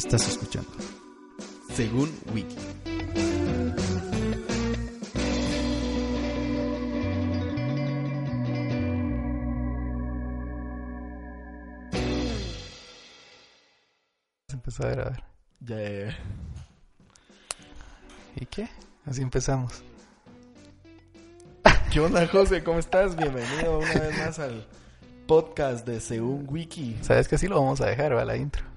Estás escuchando. Según Wiki. Empezó a grabar. Ya, ya, ya. ¿Y qué? Así empezamos. ¿Qué onda, José? ¿Cómo estás? Bienvenido una vez más al podcast de Según Wiki. ¿Sabes que así lo vamos a dejar, va la intro?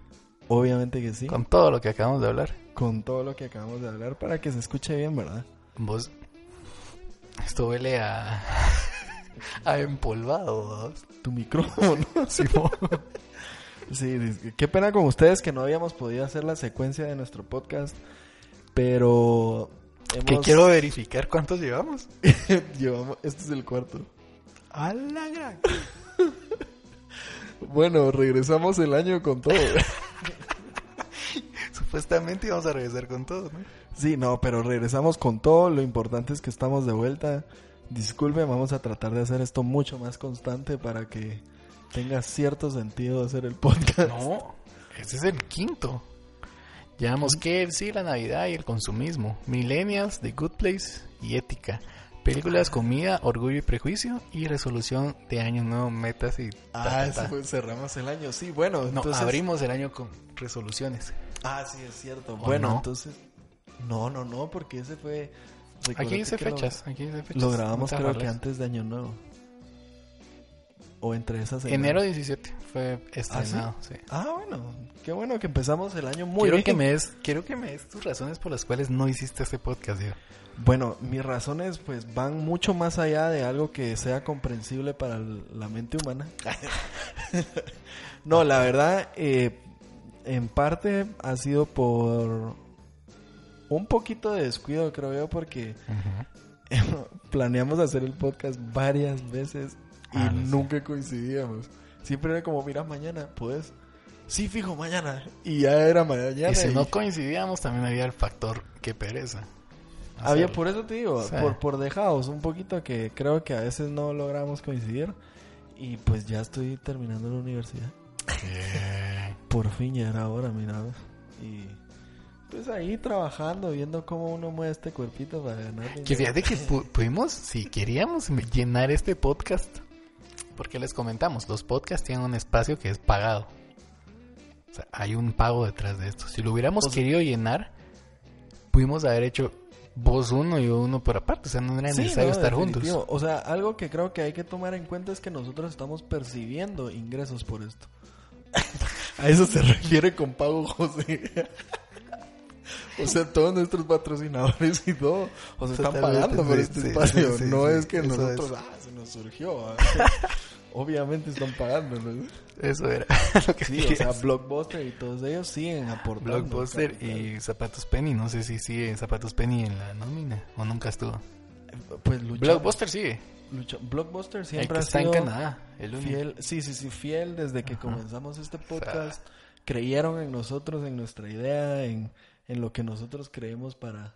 Obviamente que sí. Con todo lo que acabamos de hablar. Con todo lo que acabamos de hablar para que se escuche bien, ¿verdad? Vos. Esto huele a. a empolvado, vos. Tu micrófono. Simón. Sí, qué pena con ustedes que no habíamos podido hacer la secuencia de nuestro podcast, pero hemos... Que quiero verificar cuántos llevamos. llevamos, este es el cuarto. A la gran. Bueno, regresamos el año con todo. Supuestamente íbamos a regresar con todo, ¿no? Sí, no, pero regresamos con todo. Lo importante es que estamos de vuelta. Disculpen, vamos a tratar de hacer esto mucho más constante para que tenga cierto sentido hacer el podcast. No, ese es el quinto. Llevamos que sí, la Navidad y el consumismo. Millennials, The Good Place y Ética. Películas, comida, orgullo y prejuicio. Y resolución de año nuevo, metas y... ta, Ah, ta, eso ta. fue- cerramos el año. Sí, bueno, No, entonces... abrimos el año con resoluciones. Ah, sí, es cierto. ¿O Bueno, no? entonces... No, no, no, porque ese fue... Aquí dice lo- fechas, aquí dice fechas. Lo, grabamos creo que antes de Año Nuevo. O entre esas semanas. Enero 17 fue estrenado, sí? Ah, bueno. Qué bueno que empezamos el año muy quiero bien. que me des, quiero que me des tus razones por las cuales no hiciste este podcast, Diego. Bueno, mis razones pues van mucho más allá de algo que sea comprensible para la mente humana. no, la verdad, eh, en parte ha sido por un poquito de descuido, creo yo, porque planeamos hacer el podcast varias veces y Ah, no sé. nunca coincidíamos. Siempre era como, mira, mañana, ¿puedes? Sí, fijo, mañana. Y ya era mañana. Y si y- no coincidíamos, también había el factor que pereza. Había, por eso te digo, Sí. por, por dejados un poquito que creo que a veces no logramos coincidir. Y pues ya estoy terminando la universidad. ¿Qué? Por fin ya era hora, mira. Y pues ahí trabajando, viendo cómo uno mueve este cuerpito para ganar. Que fíjate que pu- pudimos, si queríamos llenar este podcast, porque les comentamos, los podcasts tienen un espacio que es pagado. O sea, hay un pago detrás de esto. Si lo hubiéramos O sea- querido llenar, pudimos haber hecho vos uno y yo uno por aparte. O sea, no era Sí, necesario no, estar juntos. O sea, algo que creo que hay que tomar en cuenta es que nosotros estamos percibiendo ingresos por esto. A eso se refiere con pago, José. o sea, todos nuestros patrocinadores y todo, o sea, están pagando por este sí, espacio. sí, sí, no es que nosotros, es. ah, se nos surgió. ah. Obviamente están pagando, ¿no? Eso era lo que Sí, o sea. Blockbuster y todos ellos siguen aportando. Blockbuster capital. y Zapatos Penny. No sé si sigue Zapatos Penny en la nómina o nunca estuvo. Pues lucha- Blockbuster sigue. Lucha- Blockbuster El siempre que ha está en sido Canadá. El único. fiel, sí, sí, sí, fiel desde que Ajá. comenzamos este podcast. Creyeron en nosotros, en nuestra idea, en, en lo que nosotros creemos para,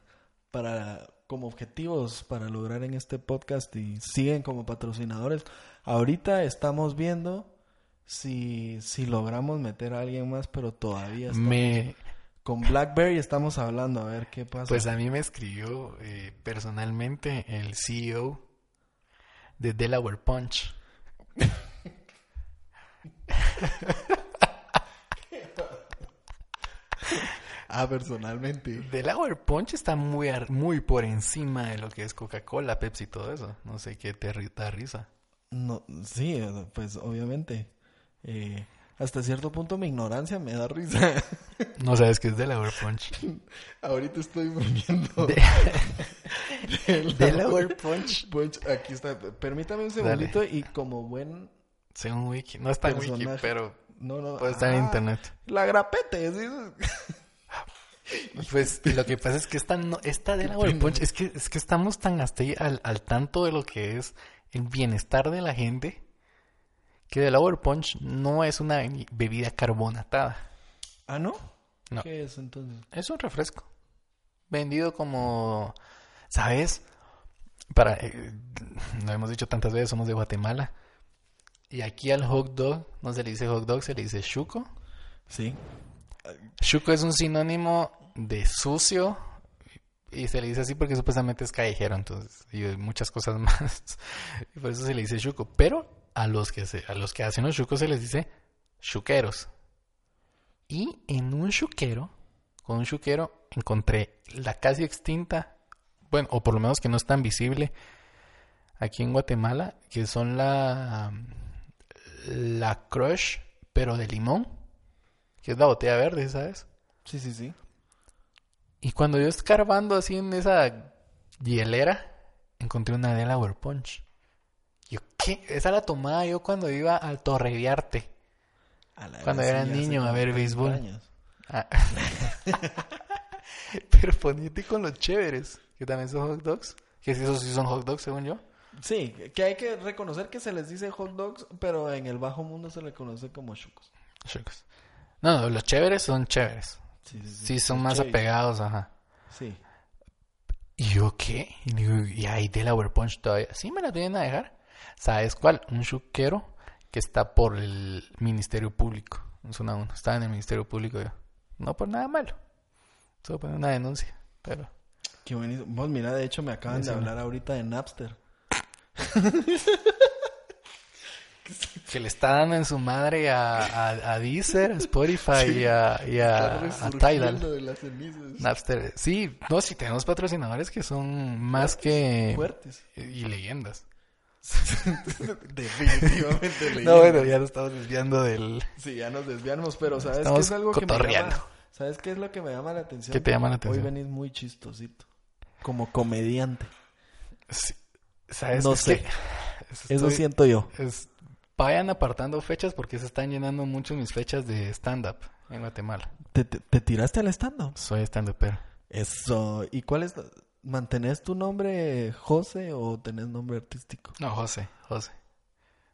para, como objetivos para lograr en este podcast y siguen como patrocinadores. Ahorita estamos viendo si, si logramos meter a alguien más, pero todavía estamos- Me, con BlackBerry estamos hablando a ver qué pasa. Pues a mí me escribió eh, personalmente el CEO de Delaware Punch. ah, personalmente. Delaware Punch está muy, muy por encima de lo que es Coca-Cola, Pepsi y todo eso. No sé qué te da risa. No, sí, pues obviamente. Eh, hasta cierto punto mi ignorancia me da risa. No sabes qué es Delaware Punch. Ahorita estoy viendo. De- Delaware Punch. Punch, aquí está. Permítame un segundito y como buen... Según Wiki. No está en Wiki, pero No, no. puede estar en ah, internet. La grapete. ¿sí? Pues lo que pasa es que esta, no, esta Delaware. Punch, es que, es que estamos tan hasta ahí al, al tanto de lo que es el bienestar de la gente, que Delaware Punch no es una bebida carbonatada. Ah, ¿no? No. ¿Qué es entonces? Es un refresco. Vendido como, ¿sabes? Para, eh, lo hemos dicho tantas veces, somos de Guatemala. Y aquí al hot dog no se le dice hot dog, se le dice chuco. Sí. Shuko es un sinónimo de sucio y se le dice así porque supuestamente es callejero, entonces, y muchas cosas más. Y por eso se le dice Shuko. Pero a los que, se, a los que hacen los Shukos se les dice Shukeros. Y en un Shukero, con un Shukero, encontré la casi extinta, bueno, o por lo menos que no es tan visible aquí en Guatemala, que son la, la Crush, pero de limón, que es la botella verde, ¿sabes? Sí, sí, sí. Y cuando yo escarbando así en esa hielera, encontré una Delaware Punch. Esa la tomaba yo cuando iba al Torreviarte. A la Cuando era niño a ver 30 béisbol. Ah. Pero ponete con los chéveres, que también son hot dogs. Que si esos sí son hot dogs, según yo. Sí, que hay que reconocer que se les dice hot dogs, pero en el bajo mundo se le conoce como chucos. Chicos. No, no, los chéveres son chéveres. Sí, sí, Sí, son más apegados, ajá. Sí. ¿Y yo qué? Y digo, ¿y hay Delaware Punch todavía? Sí, me la vienen a dejar. ¿Sabes cuál? Un chuquero que está por el Ministerio Público. Zona 1. Estaba en el Ministerio Público yo. No por nada malo. Solo poner una denuncia. Pero. Qué bonito. Vos mira, de hecho me acaban de hablar ahorita de Napster. Que le está dando en su madre a, a, a Deezer, a Spotify y a, y a, a Tidal. de las. Napster. Sí, no, sí tenemos patrocinadores que son más que... Fuertes. Y leyendas. Definitivamente leí. No, bueno, ya nos estamos desviando del... Sí, ya nos desviamos, pero ¿sabes qué Estamos es algo que me llama? ¿Sabes qué es lo que me llama la atención? ¿Qué te llama la atención? Hoy venís muy chistosito. Como comediante. Sí, ¿Sabes? No sé. Eso siento yo. es- vayan apartando fechas porque se están llenando mucho mis fechas de stand-up en Guatemala. ¿Te, te, te tiraste al stand-up? Soy stand pero Eso. ¿Y cuál es? ¿Mantenés tu nombre José o tenés nombre artístico? No, José, José.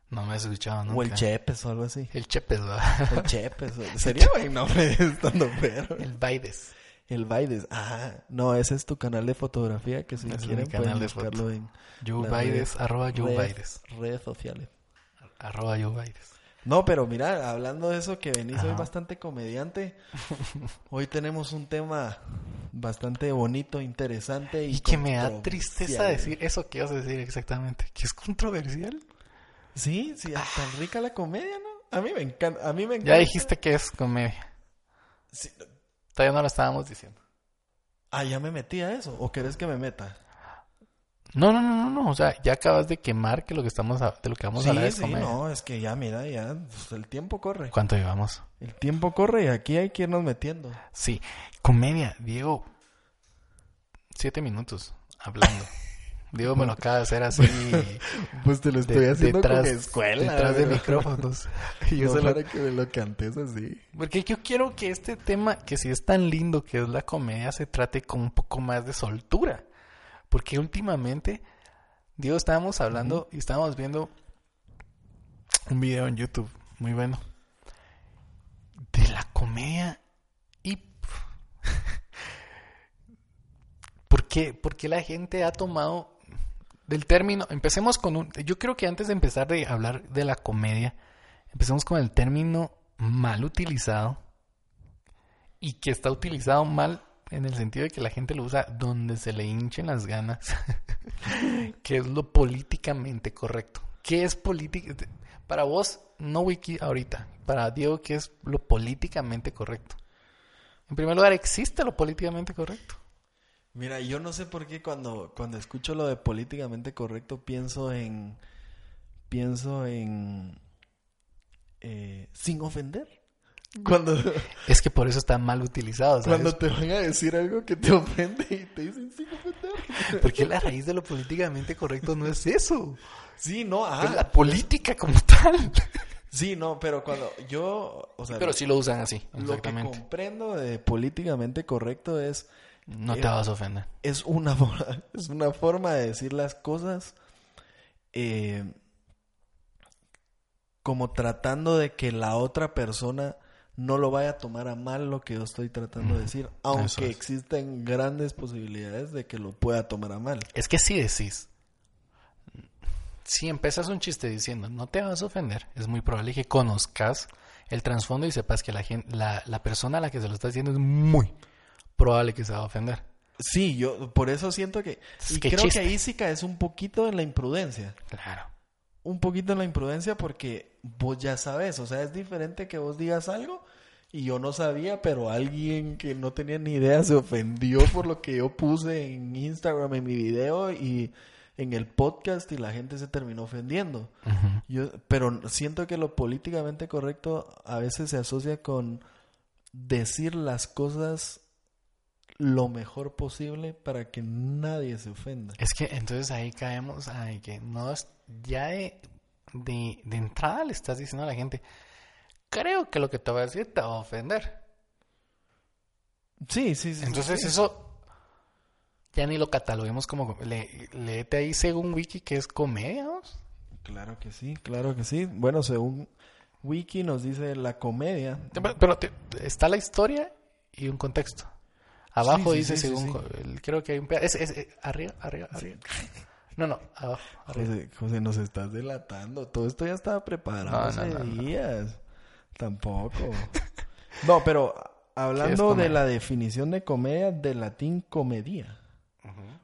No me has escuchado nunca. O el Chepes o algo así. El Chepes, ¿verdad? El Chepes. Sería buen nombre de stand pero El Baides. El Baides. Ah, no, ese es tu canal de fotografía que si es quieren pueden de buscarlo foto. en las Baides, arroba redes- Baides. redes sociales. Arroba Yu Baides. No, pero mira, hablando de eso que venís hoy Ajá. bastante comediante, hoy tenemos un tema bastante bonito, interesante y, Y que me da tristeza decir eso que ibas a decir exactamente. Que es controversial. Sí, sí, tan rica la comedia, ¿no? A mí me encanta, a mí me encanta. Ya dijiste que es comedia. Sí, Todavía no lo estábamos diciendo. Ah, ya me metí a eso, o querés que me meta? No, no, no, no, no. O sea, ya acabas de quemar que lo que estamos a- de lo que vamos a hablar Sí, es sí, no, es que ya mira, ya pues, el tiempo corre. ¿Cuánto llevamos? El tiempo corre y aquí hay que irnos metiendo. Sí, comedia, Diego. Siete minutos hablando. Diego me lo acaba de hacer así Pues te lo de- detrás, escuela. detrás de micrófonos. Y yo No solo- para que me lo cantes así. Porque yo quiero que este tema, que si es tan lindo que es la comedia, se trate con un poco más de soltura. Porque últimamente, Diego, estábamos hablando y estábamos viendo un video en YouTube muy bueno de la comedia y ¿por qué, por qué la gente ha tomado del término? Empecemos con un... Yo creo que antes de empezar de hablar de la comedia, empecemos con el término mal utilizado y que está utilizado mal en el sentido de que la gente lo usa donde se le hinchen las ganas, que es lo políticamente correcto. ¿Qué es política? Para vos, no wiki ahorita. Para Diego, ¿qué es lo políticamente correcto? En primer lugar, ¿existe lo políticamente correcto? Mira, yo no sé por qué cuando, cuando escucho lo de políticamente correcto pienso en. Pienso en. eh, sin ofender. Cuando, Es que por eso está mal utilizado, ¿sabes? cuando te van a decir algo que te ofende y te dicen sin ofender. Porque la raíz de lo políticamente correcto no es eso. Sí, no, Es ah. la política como tal. Sí, no, pero cuando yo. O sea, Pero sí lo usan así, lo que comprendo de políticamente correcto es. No te Eh, vas a ofender. es una forma, es una forma de decir las cosas eh, como tratando de que la otra persona no lo vaya a tomar a mal lo que yo estoy tratando de decir, aunque es. existen grandes posibilidades de que lo pueda tomar a mal. Es que si decís, si empezas un chiste diciendo no te vas a ofender, es muy probable que conozcas el trasfondo y sepas que la, gente, la, la persona a la que se lo está diciendo es muy probable que se va a ofender. Sí, yo por eso siento que... Y creo chiste. que ahí sí caes un poquito en la imprudencia. Claro. Un poquito en la imprudencia porque vos ya sabes. O sea, es diferente que vos digas algo y yo no sabía, pero alguien que no tenía ni idea se ofendió por lo que yo puse en Instagram en mi video y en el podcast y la gente se terminó ofendiendo. Yo, pero siento que lo políticamente correcto a veces se asocia con decir las cosas lo mejor posible para que nadie se ofenda. Es que entonces ahí caemos a que no es, ya de, de, de entrada le estás diciendo a la gente, creo que lo que te voy a decir te va a ofender. Sí, sí, sí. Entonces sí. eso ya ni lo cataloguemos como... Le, léete ahí según Wiki que es comedia, ¿no? Claro que sí, claro que sí. Bueno, según Wiki nos dice la comedia. Pero, pero te- está la historia y un contexto. Abajo Sí, sí, dice según... el- Creo que hay un... es- es- arriba, arriba, arriba. No, no, abajo. José, José, nos estás delatando. Todo esto ya estaba preparado No, hace no, no, no. días. Tampoco. no, pero hablando de la definición de comedia, del latín comedia.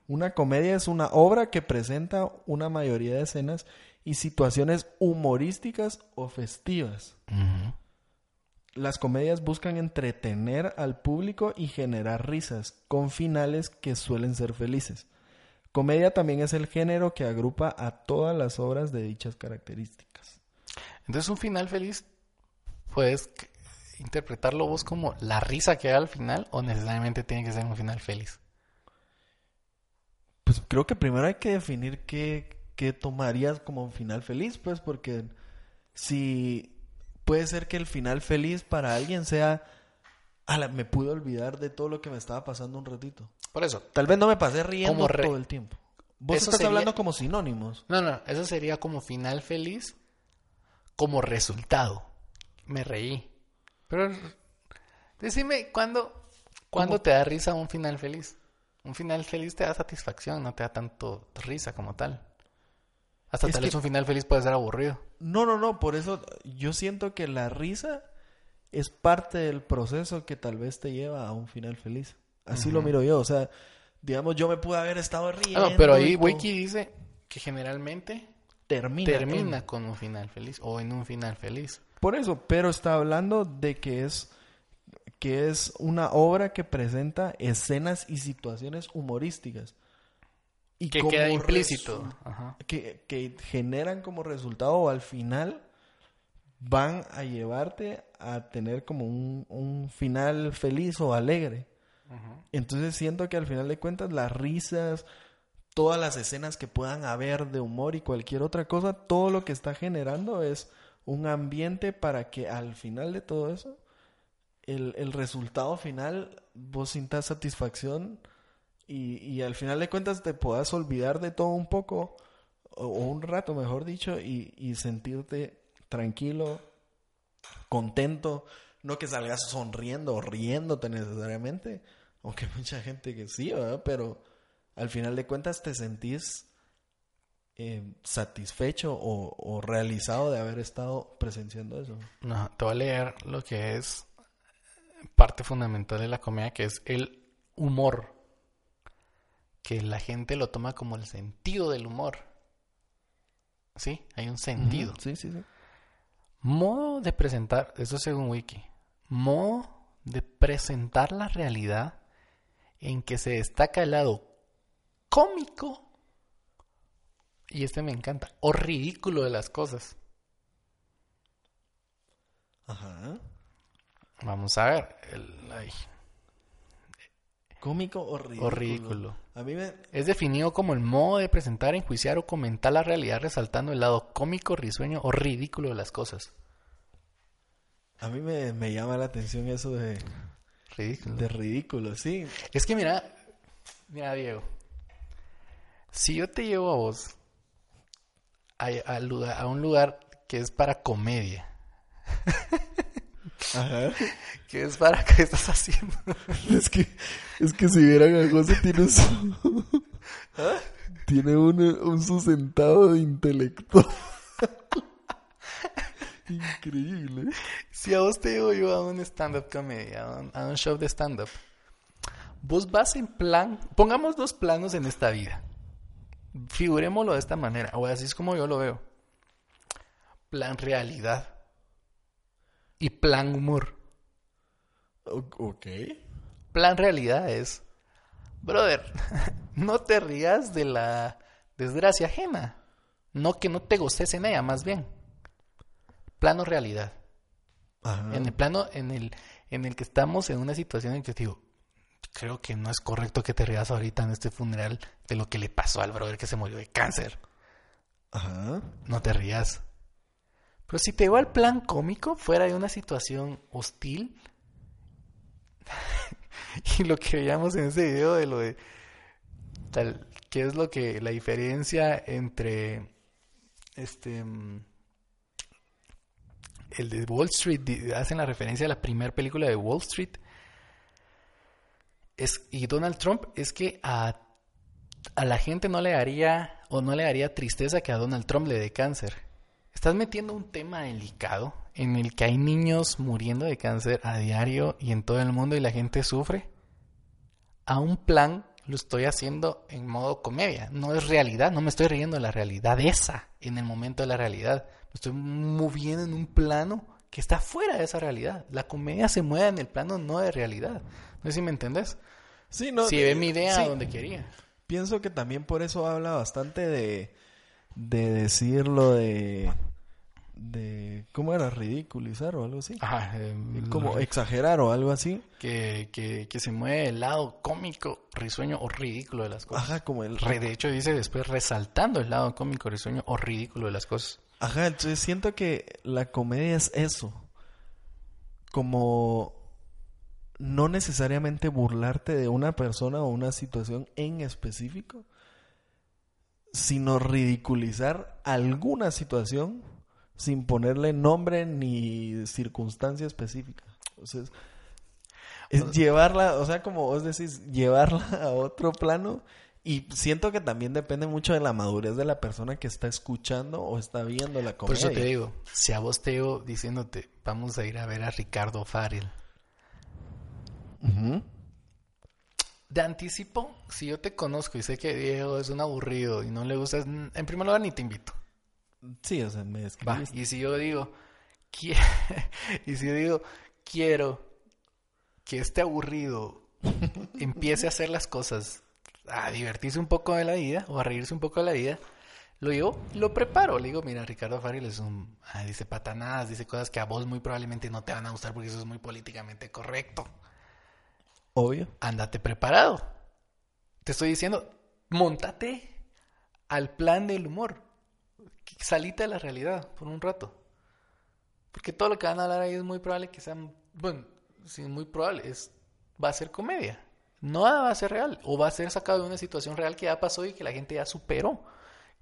Una comedia es una obra que presenta una mayoría de escenas y situaciones humorísticas o festivas. Las comedias buscan entretener al público y generar risas, con finales que suelen ser felices. Comedia también es el género que agrupa a todas las obras de dichas características. Entonces un final feliz puedes interpretarlo vos como la risa que da al final o necesariamente tiene que ser un final feliz. Pues creo que primero hay que definir qué, qué tomarías como un final feliz, pues porque si puede ser que el final feliz para alguien sea, "Ala, me pude olvidar de todo lo que me estaba pasando un ratito. Por eso. Tal vez no me pasé riendo re- todo el tiempo. Vos Eso estás sería- hablando como sinónimos. No, no, eso sería como final feliz como resultado. Me reí. Pero decime cuándo cuándo ¿Cómo? te da risa un final feliz. Un final feliz te da satisfacción, no te da tanto risa como tal. Hasta Es tal que- vez un final feliz puede ser aburrido. No, no, no, por eso yo siento que la risa es parte del proceso que tal vez te lleva a un final feliz. Así lo miro yo, o sea, digamos, yo me pude haber estado riendo. Ah, no, pero ahí. Wiki dice que generalmente termina. termina en- con un final feliz o en un final feliz. Por eso, pero está hablando de que es que es una obra que presenta escenas y situaciones humorísticas. Y Que queda implícito. Ajá. que, que generan como resultado o al final van a llevarte a tener como un, un final feliz o alegre. Entonces siento que al final de cuentas las risas, todas las escenas que puedan haber de humor y cualquier otra cosa, todo lo que está generando es un ambiente para que al final de todo eso, el, el resultado final, vos sintas satisfacción y, y al final de cuentas te puedas olvidar de todo un poco, o, o un rato mejor dicho, y, y sentirte tranquilo, contento, no que salgas sonriendo o riéndote necesariamente, aunque mucha gente que sí, ¿verdad? Pero al final de cuentas te sentís eh, satisfecho o, o realizado de haber estado presenciando eso. No, te voy a leer lo que es parte fundamental de la comedia, que es el humor. Que la gente lo toma como el sentido del humor. Sí, hay un sentido. Sí, sí, sí. Modo de presentar, eso según Wiki, modo de presentar la realidad en que se destaca el lado cómico, y este me encanta, o ridículo de las cosas. Ajá. Vamos a ver, el, ay, Cómico o ridículo. o ridículo. A mí me... Es definido como el modo de presentar, enjuiciar o comentar la realidad resaltando el lado cómico, risueño o ridículo de las cosas. A mí me, me llama la atención eso de, Ridículo. de ridículo, sí. Es que mira, mira Diego, si yo te llevo a vos a, a a un lugar que es para comedia, Ajá. que es para qué estás haciendo, Es que, es que si vieran a José tiene un su, tiene un, un su sentado de intelectual. Increíble. Si a vos te digo yo a un stand-up comedy, a un, a un show de stand-up, vos vas en plan, pongamos dos planos en esta vida. Figurémoslo de esta manera, o así es como yo lo veo. Plan realidad y plan humor. Ok. Plan realidad es, brother, no te rías de la desgracia ajena. No que no te goces en ella, más bien. Plano realidad. Ajá. En el plano en el, en el que estamos en una situación en que digo, creo que no es correcto que te rías ahorita en este funeral de lo que le pasó al brother que se murió de cáncer. Ajá. No te rías. Pero si te va al plan cómico, fuera de una situación hostil, y lo que veíamos en ese video de lo de tal, ¿qué es lo que la diferencia entre este mm, el de Wall Street hacen la referencia a la primera película de Wall Street es y Donald Trump es que a a la gente no le haría o no le haría tristeza que a Donald Trump le dé cáncer. Estás metiendo un tema delicado en el que hay niños muriendo de cáncer a diario y en todo el mundo y la gente sufre. A un plan lo estoy haciendo en modo comedia. No es realidad, no me estoy riendo de la realidad esa en el momento de la realidad. Me estoy moviendo en un plano que está fuera de esa realidad. La comedia se mueve en el plano no de realidad. No sé si me entendés. Sí, no. si eh, ve mi idea sí. a donde quería. Pienso que también por eso habla bastante de, de decirlo de, de, ¿cómo era? Ridiculizar o algo así. Ajá, eh, Como exagerar o algo así. que, que, que se mueve el lado cómico, risueño o ridículo de las cosas. Ajá, como el... Re- de hecho, dice después resaltando el lado cómico, risueño o ridículo de las cosas. Ajá, entonces siento que la comedia es eso. Como no necesariamente burlarte de una persona o una situación en específico, sino ridiculizar alguna situación sin ponerle nombre ni circunstancia específica. Entonces, es llevarla, o sea, como vos decís, llevarla a otro plano. Y siento que también depende mucho de la madurez de la persona que está escuchando o está viendo la Por comedia. eso te digo, si a vos te digo diciéndote, vamos a ir a ver a Ricardo Farrell. Ujú. De anticipo, si yo te conozco y sé que Diego es un aburrido y no le gustas, en primer lugar ni te invito. Sí, o sea, me Va, y si yo digo, y si yo digo, quiero que este aburrido empiece a hacer las cosas, a divertirse un poco de la vida o a reírse un poco de la vida, lo llevo, lo preparo. Le digo, mira, Ricardo Farrell es un, ah, dice patanadas, dice cosas que a vos muy probablemente no te van a gustar porque eso es muy políticamente correcto. Obvio. Ándate preparado. Te estoy diciendo, montate al plan del humor. Salite de la realidad por un rato. Porque todo lo que van a hablar ahí es muy probable que sean, bueno, sí, muy probable, es, va a ser comedia. No va a ser real. O va a ser sacado de una situación real que ya pasó y que la gente ya superó.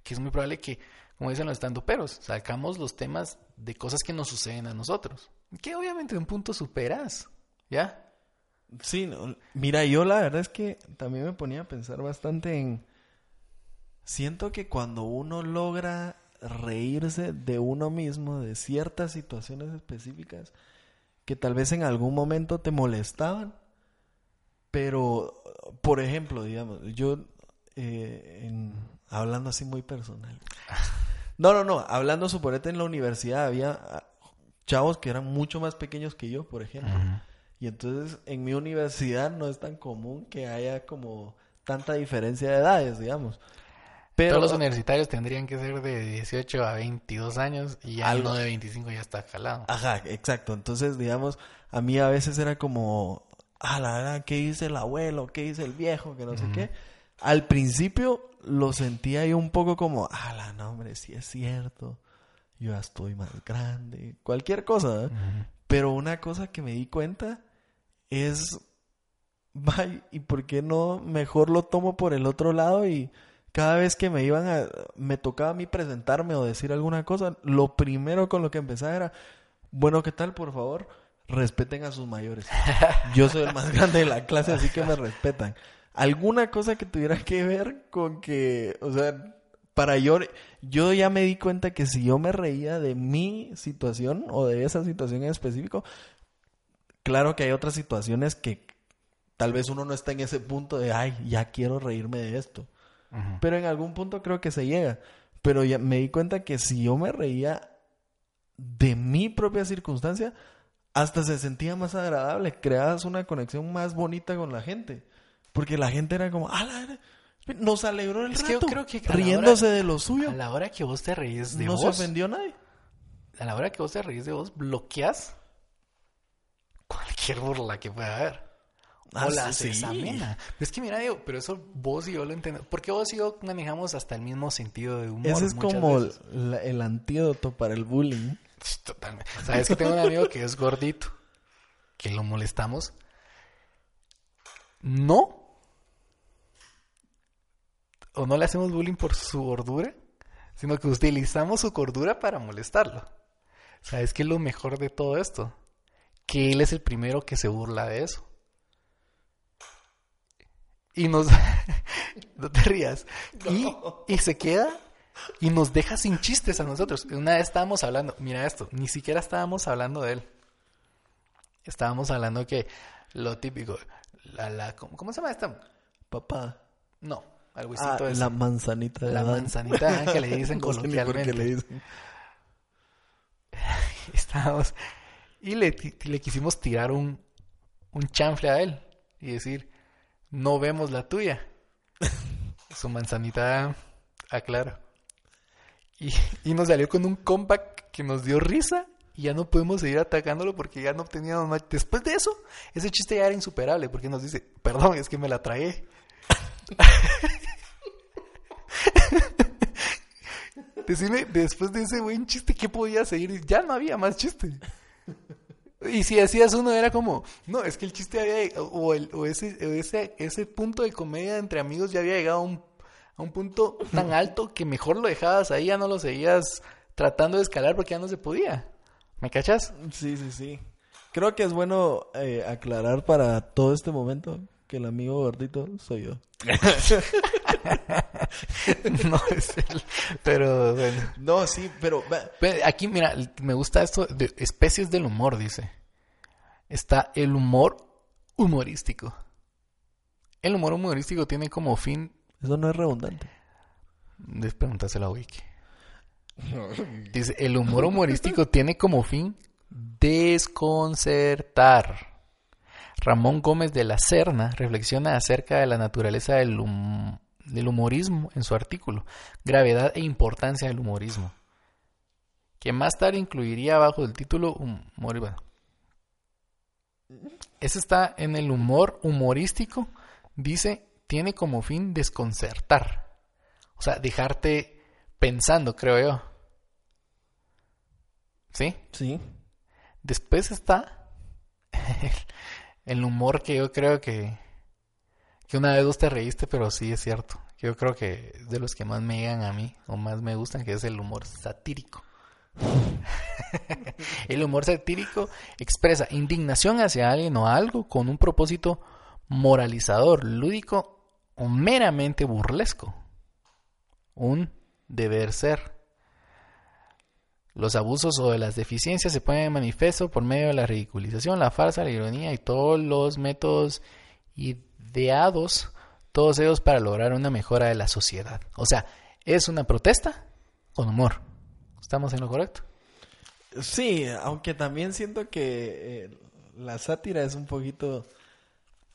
Que es muy probable que, como dicen los estandoperos, sacamos los temas de cosas que nos suceden a nosotros. Que obviamente de un punto superas. ¿Ya? Sí, no, mira, yo la verdad es que también me ponía a pensar bastante en... Siento que cuando uno logra reírse de uno mismo, de ciertas situaciones específicas, que tal vez en algún momento te molestaban, pero, por ejemplo, digamos, yo, eh, en- hablando así muy personal. No, no, no, hablando, suponete, en la universidad había ah, chavos que eran mucho más pequeños que yo, por ejemplo. Y entonces en mi universidad no es tan común que haya como tanta diferencia de edades, digamos. Pero Todos los universitarios tendrían que ser de 18 a 22 años y ya Algo. de 25 ya está calado. Ajá, exacto. Entonces, digamos, a mí a veces era como, ah, la verdad, ¿qué dice el abuelo? ¿Qué dice el viejo? Que no sé qué. Al principio lo sentía yo un poco como, ah, la no, hombre, sí es cierto. Yo ya estoy más grande. Cualquier cosa, ¿eh? Pero una cosa que me di cuenta es, vaya, ¿y por qué no mejor lo tomo por el otro lado y cada vez que me iban a, me tocaba a mí presentarme o decir alguna cosa, lo primero con lo que empezaba era, bueno, ¿qué tal? Por favor, respeten a sus mayores. Yo soy el más grande de la clase, así que me respetan. Alguna cosa que tuviera que ver con que, o sea, para yo, yo ya me di cuenta que si yo me reía de mi situación o de esa situación en específico, claro que hay otras situaciones que tal vez uno no está en ese punto de, ay, ya quiero reírme de esto. Pero en algún punto creo que se llega. Pero ya me di cuenta que si yo me reía de mi propia circunstancia, hasta se sentía más agradable. Creabas una conexión más bonita con la gente. Porque la gente era como, ah, la- nos alegró el Es que yo rato. creo que riéndose hora- de lo suyo. A la hora que vos te reís de No vos, se ofendió nadie. a la hora que vos te reís de vos, bloqueas cualquier burla que pueda haber. Ah, o la sí, amena. Es que mira, digo, pero eso vos y yo lo entendemos. Porque vos y yo manejamos hasta el mismo sentido de humor. Ese es como la- el antídoto para el bullying. Totalmente. Sabes que tengo un amigo que es gordito, que lo molestamos. No. O no le hacemos bullying por su gordura, sino que utilizamos su gordura para molestarlo. ¿Sabes qué es lo mejor de todo esto? Que él es el primero que se burla de eso. Y nos... no te rías. Y, y se queda y nos deja sin chistes a nosotros. Una vez estábamos hablando, mira esto, ni siquiera estábamos hablando de él. Estábamos hablando que lo típico, la, la, ¿cómo, cómo se llama esta? Papá. No, algo Ah, así. la manzanita de la Adán. manzanita que le dicen No sé ni por qué coloquialmente. le dicen. Estábamos y le, le quisimos tirar un, un chanfle a él y decir, no vemos la tuya. Su manzanita aclara. Y, y nos salió con un comeback que nos dio risa y ya no pudimos seguir atacándolo porque ya no teníamos más. Después de eso, ese chiste ya era insuperable porque nos dice, perdón, es que me la tragué. Decime, después de ese buen chiste, ¿qué podía seguir? Ya no había más chiste. Y si hacías uno era como, no, es que el chiste había, o, el, o ese, o ese, ese punto de comedia entre amigos ya había llegado a un, a un punto tan alto que mejor lo dejabas ahí, ya no lo seguías tratando de escalar porque ya no se podía. ¿Me cachas? Sí, sí, sí. Creo que es bueno eh, aclarar para todo este momento que el amigo gordito soy yo. no es él, pero bueno. No, sí, pero... Aquí, mira, me gusta esto de especies del humor, dice. Está el humor humorístico. El humor humorístico tiene como fin, Eso no es redundante. de pregúntaselo a Wiki. Dice, el humor humorístico tiene como fin desconcertar. Ramón Gómez de la Serna reflexiona acerca de la naturaleza del, hum- del humorismo en su artículo, Gravedad e importancia del humorismo, que más tarde incluiría bajo el título Humor. bueno. Ese está en el humor humorístico, dice, tiene como fin desconcertar. O sea, dejarte pensando, creo yo. ¿Sí? Sí. Después está el humor que yo creo que, que una vez vos te reíste, pero sí es cierto. Yo creo que de los que más me llegan a mí o más me gustan, que es el humor satírico. el humor satírico expresa indignación hacia alguien o algo con un propósito moralizador, lúdico o meramente burlesco. Un deber ser. Los abusos o las deficiencias se ponen en manifiesto por medio de la ridiculización, la farsa, la ironía y todos los métodos ideados, todos ellos para lograr una mejora de la sociedad. O sea, es una protesta con humor. ¿Estamos en lo correcto? Sí, aunque también siento que eh, la sátira es un poquito...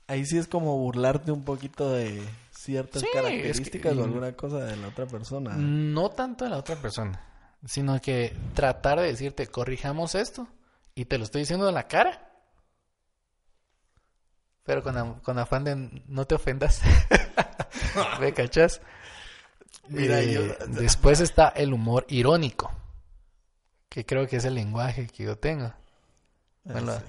Ahí sí es como burlarte un poquito de ciertas Sí, es que- características o alguna cosa de la otra persona. No tanto de la otra persona, sino que tratar de decirte, corrijamos esto, y te lo estoy diciendo en la cara. Pero con, con afán de no te ofendas. ¿Me cachas? Mira, Eh, yo- Después está el humor irónico, que creo que es el lenguaje que yo tengo. Ah, Bueno, sí.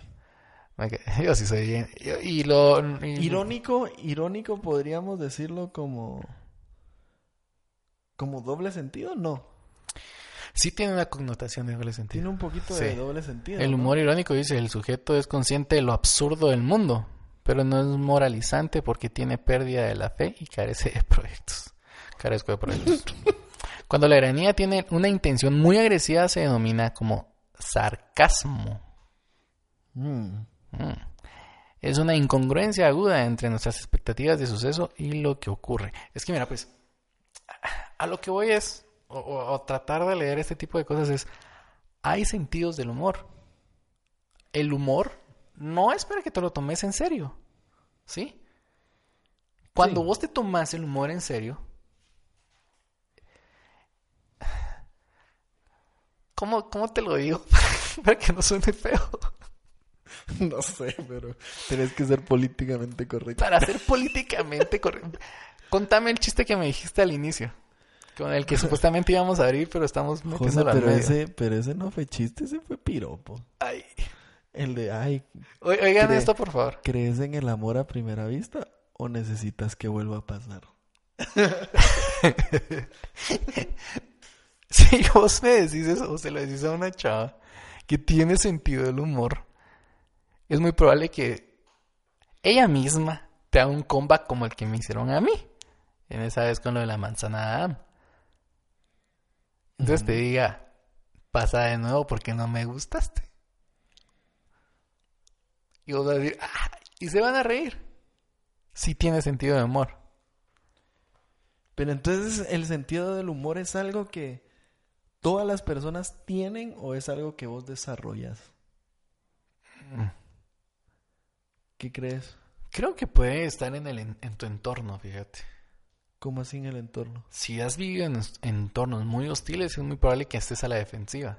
Yo sí soy bien. yo- y lo. y- Irónico, irónico podríamos decirlo como... Como doble sentido, no. Sí tiene una connotación de doble Tiene sentido. un poquito Sí. de doble sentido. El ¿no? humor irónico dice, el sujeto es consciente de lo absurdo del mundo, pero no es moralizante porque tiene pérdida de la fe y carece de proyectos. Carezco de proyectos. Cuando la ironía tiene una intención muy agresiva se denomina como sarcasmo. Mm. Mm. Es una incongruencia aguda entre nuestras expectativas de suceso y lo que ocurre. Es que mira, pues, a lo que voy es, o, o- o tratar de leer este tipo de cosas es, hay sentidos del humor. El humor no es para que te lo tomes en serio, ¿sí? Cuando Sí. vos te tomas el humor en serio, ¿cómo, cómo te lo digo? para que no suene feo. No sé, pero tenés que ser políticamente correcto. Para ser políticamente correcto. Contame el chiste que me dijiste al inicio. Con el que supuestamente íbamos a abrir, pero estamos José, metiendo pero ese, pero ese no fue chiste, ese fue piropo. Ay. El de, ay, Oigan esto, por favor. ¿crees en el amor a primera vista o necesitas que vuelva a pasar? Si vos me decís eso, o se lo decís a una chava que tiene sentido del humor, es muy probable que ella misma te haga un comeback como el que me hicieron a mí. En esa vez con lo de la manzana Adam. Entonces te diga, pasa de nuevo porque no me gustaste. Y vos vas a decir, "Ah", y se van a reír. Si tiene sentido de humor. Pero entonces, ¿el sentido del humor es algo que todas las personas tienen o es algo que vos desarrollas? ¿Qué crees? Creo que puede estar en, el, en, tu entorno, fíjate. ¿Cómo así en el entorno? Si has vivido en entornos muy hostiles, es muy probable que estés a la defensiva.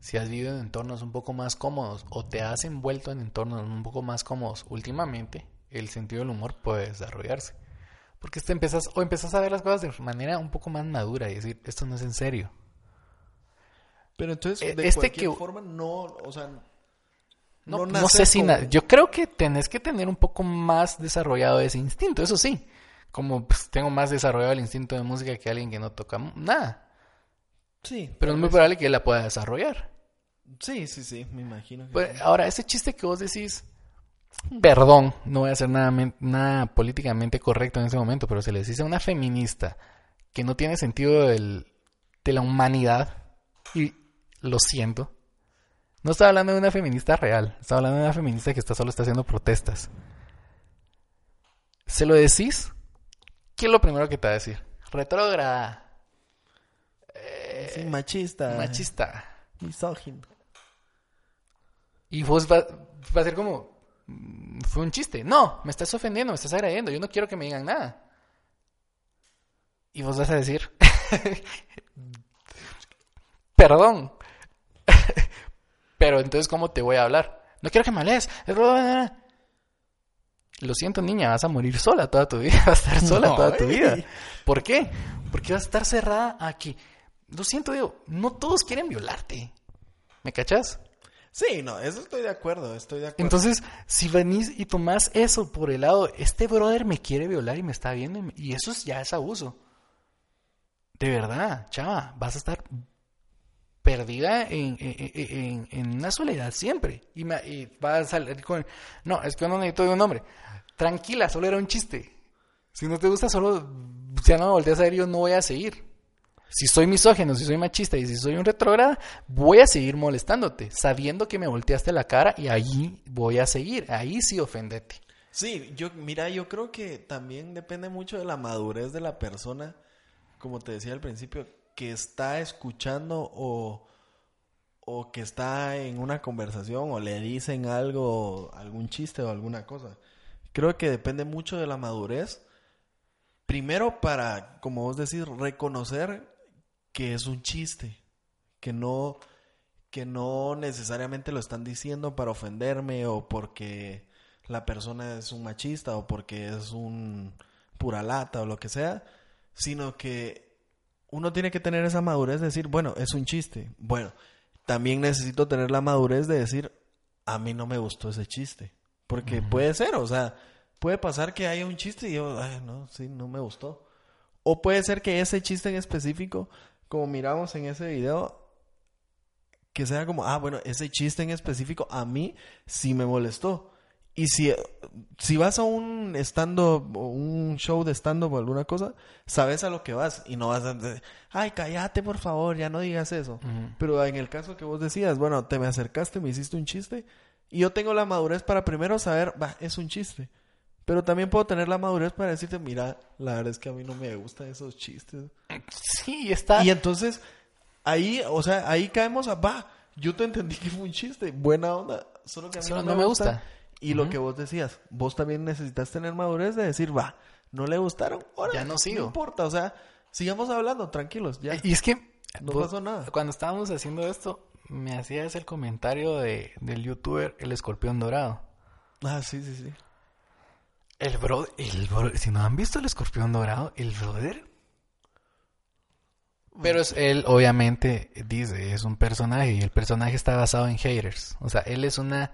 Si has vivido en entornos un poco más cómodos o te has envuelto en entornos un poco más cómodos últimamente, el sentido del humor puede desarrollarse. Porque te empezás, o empezás a ver las cosas de manera un poco más madura y decir, esto no es en serio. Pero entonces, Eh, de este cualquier que- forma, no, o sea, No, no naces sé si... con- na- Yo creo que tenés que tener un poco más desarrollado ese instinto, eso sí. Como pues, tengo más desarrollado el instinto de música que alguien que no toca nada. Sí, Pero es muy probable que él la pueda desarrollar. sí, sí, sí, me imagino. que Pues, sí. ahora, ese chiste que vos decís, perdón, no voy a hacer nada, nada políticamente correcto en ese momento, pero se le dice a una feminista que no tiene sentido del- de la humanidad, y lo siento, no estaba hablando de una feminista real, estaba hablando de una feminista que está, solo está haciendo protestas. ¿Se lo decís? ¿Qué es lo primero que te va a decir? Retrógrada, Sí, machista. machista. Misógino. Y vos va, va a ser como, mm, fue un chiste. No, me estás ofendiendo, me estás agrediendo. Yo no quiero que me digan nada. Y vos vas a decir, perdón. Pero entonces, ¿cómo te voy a hablar? No quiero que me hables. Lo siento, niña, vas a morir sola toda tu vida. Vas a estar sola No, toda tu vida. ¿Por qué? Porque vas a estar cerrada aquí. Lo siento, digo, no todos quieren violarte. ¿Me cachas? Sí, no, eso estoy de acuerdo, estoy de acuerdo. Entonces, si venís y tomás eso por el lado, este brother me quiere violar y me está viendo, y, eso es, ya es abuso. De verdad, chava, vas a estar perdida en, en- en- en una soledad siempre. Y, me- y vas a salir con... No, es que no necesito de un hombre. Tranquila, solo era un chiste. Si no te gusta, solo... Ya no me volteas a ver, yo no voy a seguir. Si soy misógeno, si soy machista y si soy un retrógrada, voy a seguir molestándote, sabiendo que me volteaste la cara y ahí voy a seguir. Ahí sí ofendete. Sí, yo, mira, yo creo que también depende mucho de la madurez de la persona, como te decía al principio, que está escuchando o, o que está en una conversación o le dicen algo, algún chiste o alguna cosa. Creo que depende mucho de la madurez. Primero para, como vos decís, reconocer que es un chiste, que no, que no necesariamente lo están diciendo para ofenderme o porque la persona es un machista o porque es un pura lata o lo que sea, sino que uno tiene que tener esa madurez de decir, bueno, es un chiste. Bueno, también necesito tener la madurez de decir, a mí no me gustó ese chiste. Porque puede ser, o sea, puede pasar que haya un chiste y yo, ay, no, sí, no me gustó. O puede ser que ese chiste en específico, como miramos en ese video, que sea como, ah, bueno, ese chiste en específico a mí sí me molestó. Y si, si vas a un stand-up o un show de stand-up o alguna cosa, sabes a lo que vas y no vas a decir, ay, cállate por favor, ya no digas eso. Pero en el caso que vos decías, bueno, te me acercaste, me hiciste un chiste y yo tengo la madurez para primero saber, va, es un chiste. Pero también puedo tener la madurez para decirte, mira, la verdad es que a mí no me gustan esos chistes. Sí, está. Y entonces, ahí, o sea, ahí caemos a, va, yo te entendí que fue un chiste, buena onda, solo que a mí Solo no, no me gusta. Y lo que vos decías, vos también necesitas tener madurez de decir, va, no le gustaron, órale, Ya no sigo. importa, o sea, sigamos hablando, tranquilos, ya. Y es que No vos- pasó nada. Cuando estábamos haciendo esto, me hacías el comentario de, del youtuber El Escorpión Dorado. Ah, sí, sí, sí. El bro, el si no han visto El Escorpión Dorado, el brother. Pero es, él obviamente dice, es un personaje y el personaje está basado en haters. O sea, él es una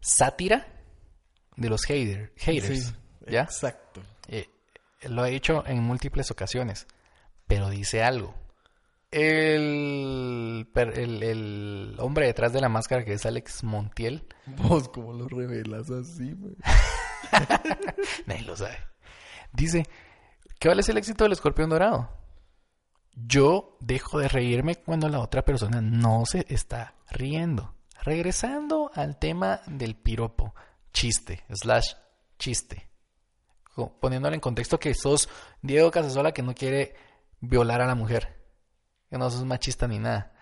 sátira de los hater, haters. Sí, ¿Ya? Exacto. Eh, lo ha dicho en múltiples ocasiones, pero dice algo. El, el, el hombre detrás de la máscara, que es Alex Montiel, Vos, como lo revelas así, güey? nadie lo sabe, dice, ¿qué vale el éxito del escorpión dorado? Yo dejo de reírme cuando la otra persona no se está riendo. Regresando al tema del piropo, chiste, slash chiste. Poniéndolo en contexto que sos Diego Casasola que no quiere violar a la mujer. Que no sos machista ni nada.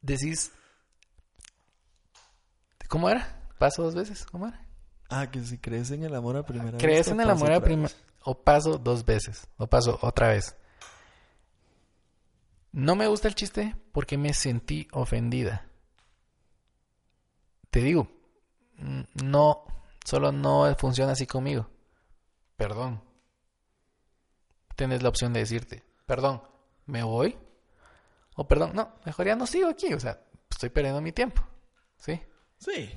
Decís... ¿Cómo era? ¿Paso dos veces? ¿Cómo era? Ah, que si crees en el amor a primera vista. ¿Crees en el amor a primera... vez. O paso dos veces. O paso otra vez. No me gusta el chiste porque me sentí ofendida. Te digo, no, solo no funciona así conmigo. Perdón. Tienes la opción de decirte, perdón, ¿me voy? O perdón, no, mejor ya no sigo aquí, o sea, estoy perdiendo mi tiempo. ¿Sí? Sí.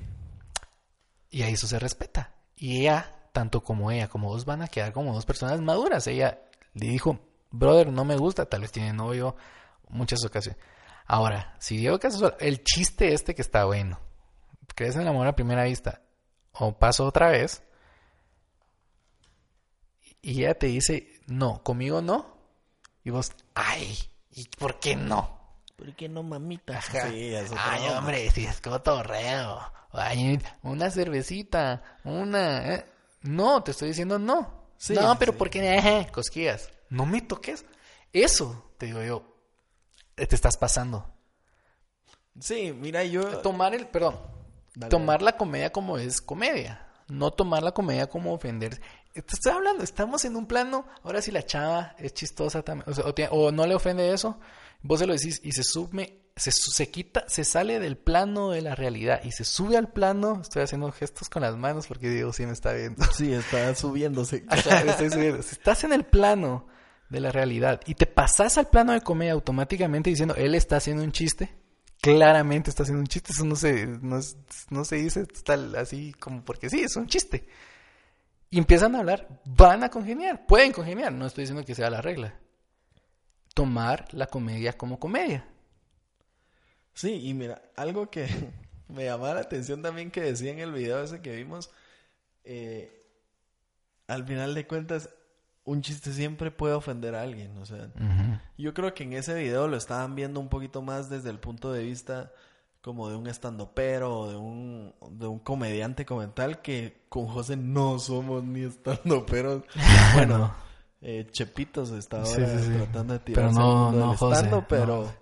Y a eso se respeta. Y ella, tanto como ella como vos, van a quedar como dos personas maduras. Ella le dijo, brother, no me gusta, tal vez tiene novio, muchas ocasiones. Ahora, si Diego Casasola, el chiste este que está bueno, crees en el amor a primera vista, o paso otra vez, y ella te dice, no, conmigo no, y vos, ay, ¿y por qué no? ¿Por qué no, mamita? Ajá. Sí, es otra Ay, onda. hombre, si es cotorreo. Ay, una cervecita, una... eh. No, te estoy diciendo no. Sí, no, pero sí. ¿por qué? Cosquillas. No me toques. Eso, te digo yo, eh, te estás pasando. Sí, mira, yo... Tomar el, perdón, Dale, tomar la comedia como es comedia. No tomar la comedia como ofender. Te estoy hablando, estamos en un plano. Ahora si la chava es chistosa también, o, sea, o no le ofende eso, vos se lo decís y se sube, se, se quita, se sale del plano de la realidad y se sube al plano. Estoy haciendo gestos con las manos porque Diego sí me está viendo. Sí, está subiéndose. Ajá, estoy subiendo. Si estás en el plano de la realidad y te pasas al plano de comedia automáticamente diciendo él está haciendo un chiste, claramente está haciendo un chiste, eso no se, no, no se dice tal, así como porque sí, es un chiste. Y empiezan a hablar, van a congeniar, pueden congeniar, no estoy diciendo que sea la regla. Tomar la comedia como comedia. Sí, y mira, algo que me llamaba la atención también que decía en el video ese que vimos, eh, al final de cuentas, un chiste siempre puede ofender a alguien, o sea, yo creo que en ese video lo estaban viendo un poquito más desde el punto de vista como de un estandopero o de un, de un comediante como tal, que con José no somos ni estandoperos. Bueno, Eh, Chepitos Sí, sí, sí. tratando de Pero tirarse no- no José, pero.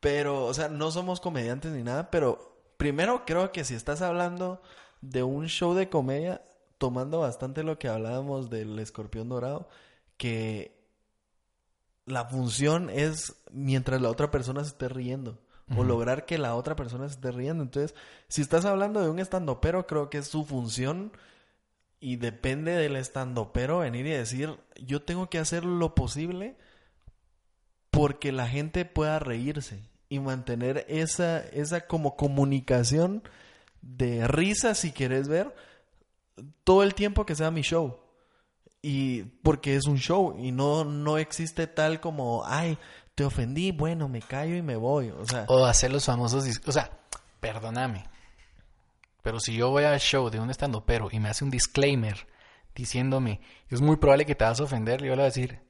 Pero, o sea, no somos comediantes ni nada, pero primero creo que si estás hablando de un show de comedia, tomando bastante lo que hablábamos del escorpión dorado, que la función es mientras la otra persona se esté riendo. O lograr que la otra persona se esté riendo. Entonces, si estás hablando de un estandopero, creo que es su función y depende del estandopero venir y decir, yo tengo que hacer lo posible porque la gente pueda reírse y mantener esa, esa como comunicación de risa, si quieres ver, todo el tiempo que sea mi show. Y porque es un show y no, no existe tal como, ay, te ofendí, bueno, me callo y me voy. O sea, O hacer los famosos... O sea, perdóname. Pero si yo voy al show de un pero y me hace un disclaimer diciéndome, es muy probable que te vas a ofender, yo le voy a decir,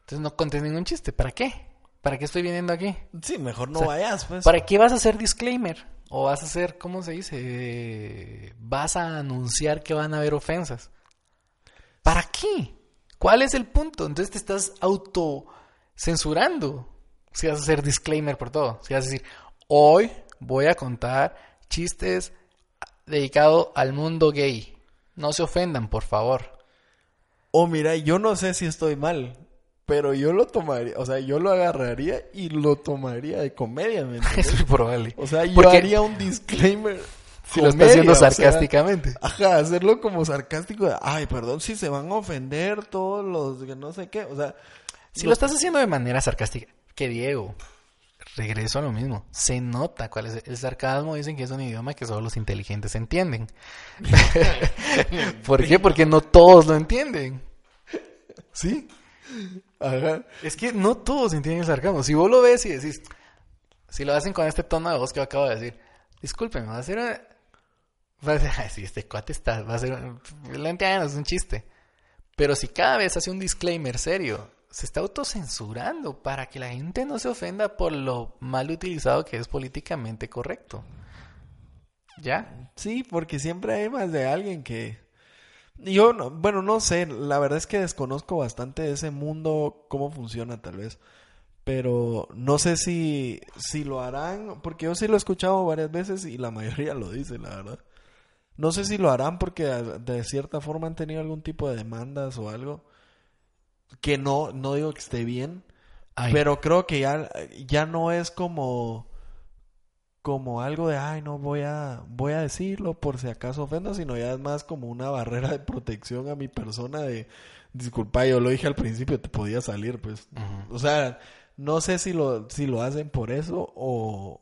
entonces no contes ningún chiste, ¿para qué? ¿Para qué estoy viniendo aquí? Sí, mejor no vayas, pues. ¿Para qué vas a hacer disclaimer? O vas a hacer, ¿cómo se dice? Vas a anunciar que van a haber ofensas. ¿Para qué? ¿Cuál es el punto? Entonces te estás autocensurando. Si vas a hacer disclaimer por todo. Si vas a decir, hoy voy a contar chistes dedicados al mundo gay. No se ofendan, por favor. O mira, yo no sé si estoy mal, pero yo lo tomaría, o sea, yo lo agarraría y lo tomaría de comedia, ¿me Es probable. O sea, yo haría un disclaimer. Si lo está haciendo sarcásticamente. ajá, hacerlo como sarcástico. Ay, perdón si se van a ofender todos los que no sé qué. O sea. Si lo estás haciendo de manera sarcástica, que Diego, regreso a lo mismo. Se nota cuál es el sarcasmo. Dicen que es un idioma que solo los inteligentes entienden. ¿Por qué? Porque no todos lo entienden. ¿Sí? Ajá. Es que no todos entienden el sarcasmo. Si vos lo ves y decís, si lo hacen con este tono de voz que acabo de decir, disculpen, va a ser Va a ser, sí, este cuate está, va a ser, lo entiendo, es un chiste. Pero si cada vez hace un disclaimer serio, se está autocensurando para que la gente no se ofenda por lo mal utilizado que es políticamente correcto. ¿Ya? Sí, porque siempre hay más de alguien que... Yo, no, bueno, no sé, la verdad es que desconozco bastante de ese mundo, cómo funciona tal vez. Pero no sé si, si lo harán, porque yo sí lo he escuchado varias veces y la mayoría lo dice, la verdad. No sé si lo harán porque de cierta forma han tenido algún tipo de demandas o algo que no, no digo que esté bien, pero creo que ya, ya no es como, como algo de, ay, no voy a, voy a decirlo por si acaso ofendo, sino ya es más como una barrera de protección a mi persona de, disculpa, yo lo dije al principio, te podía salir, pues. O sea, no sé si lo, si lo hacen por eso o,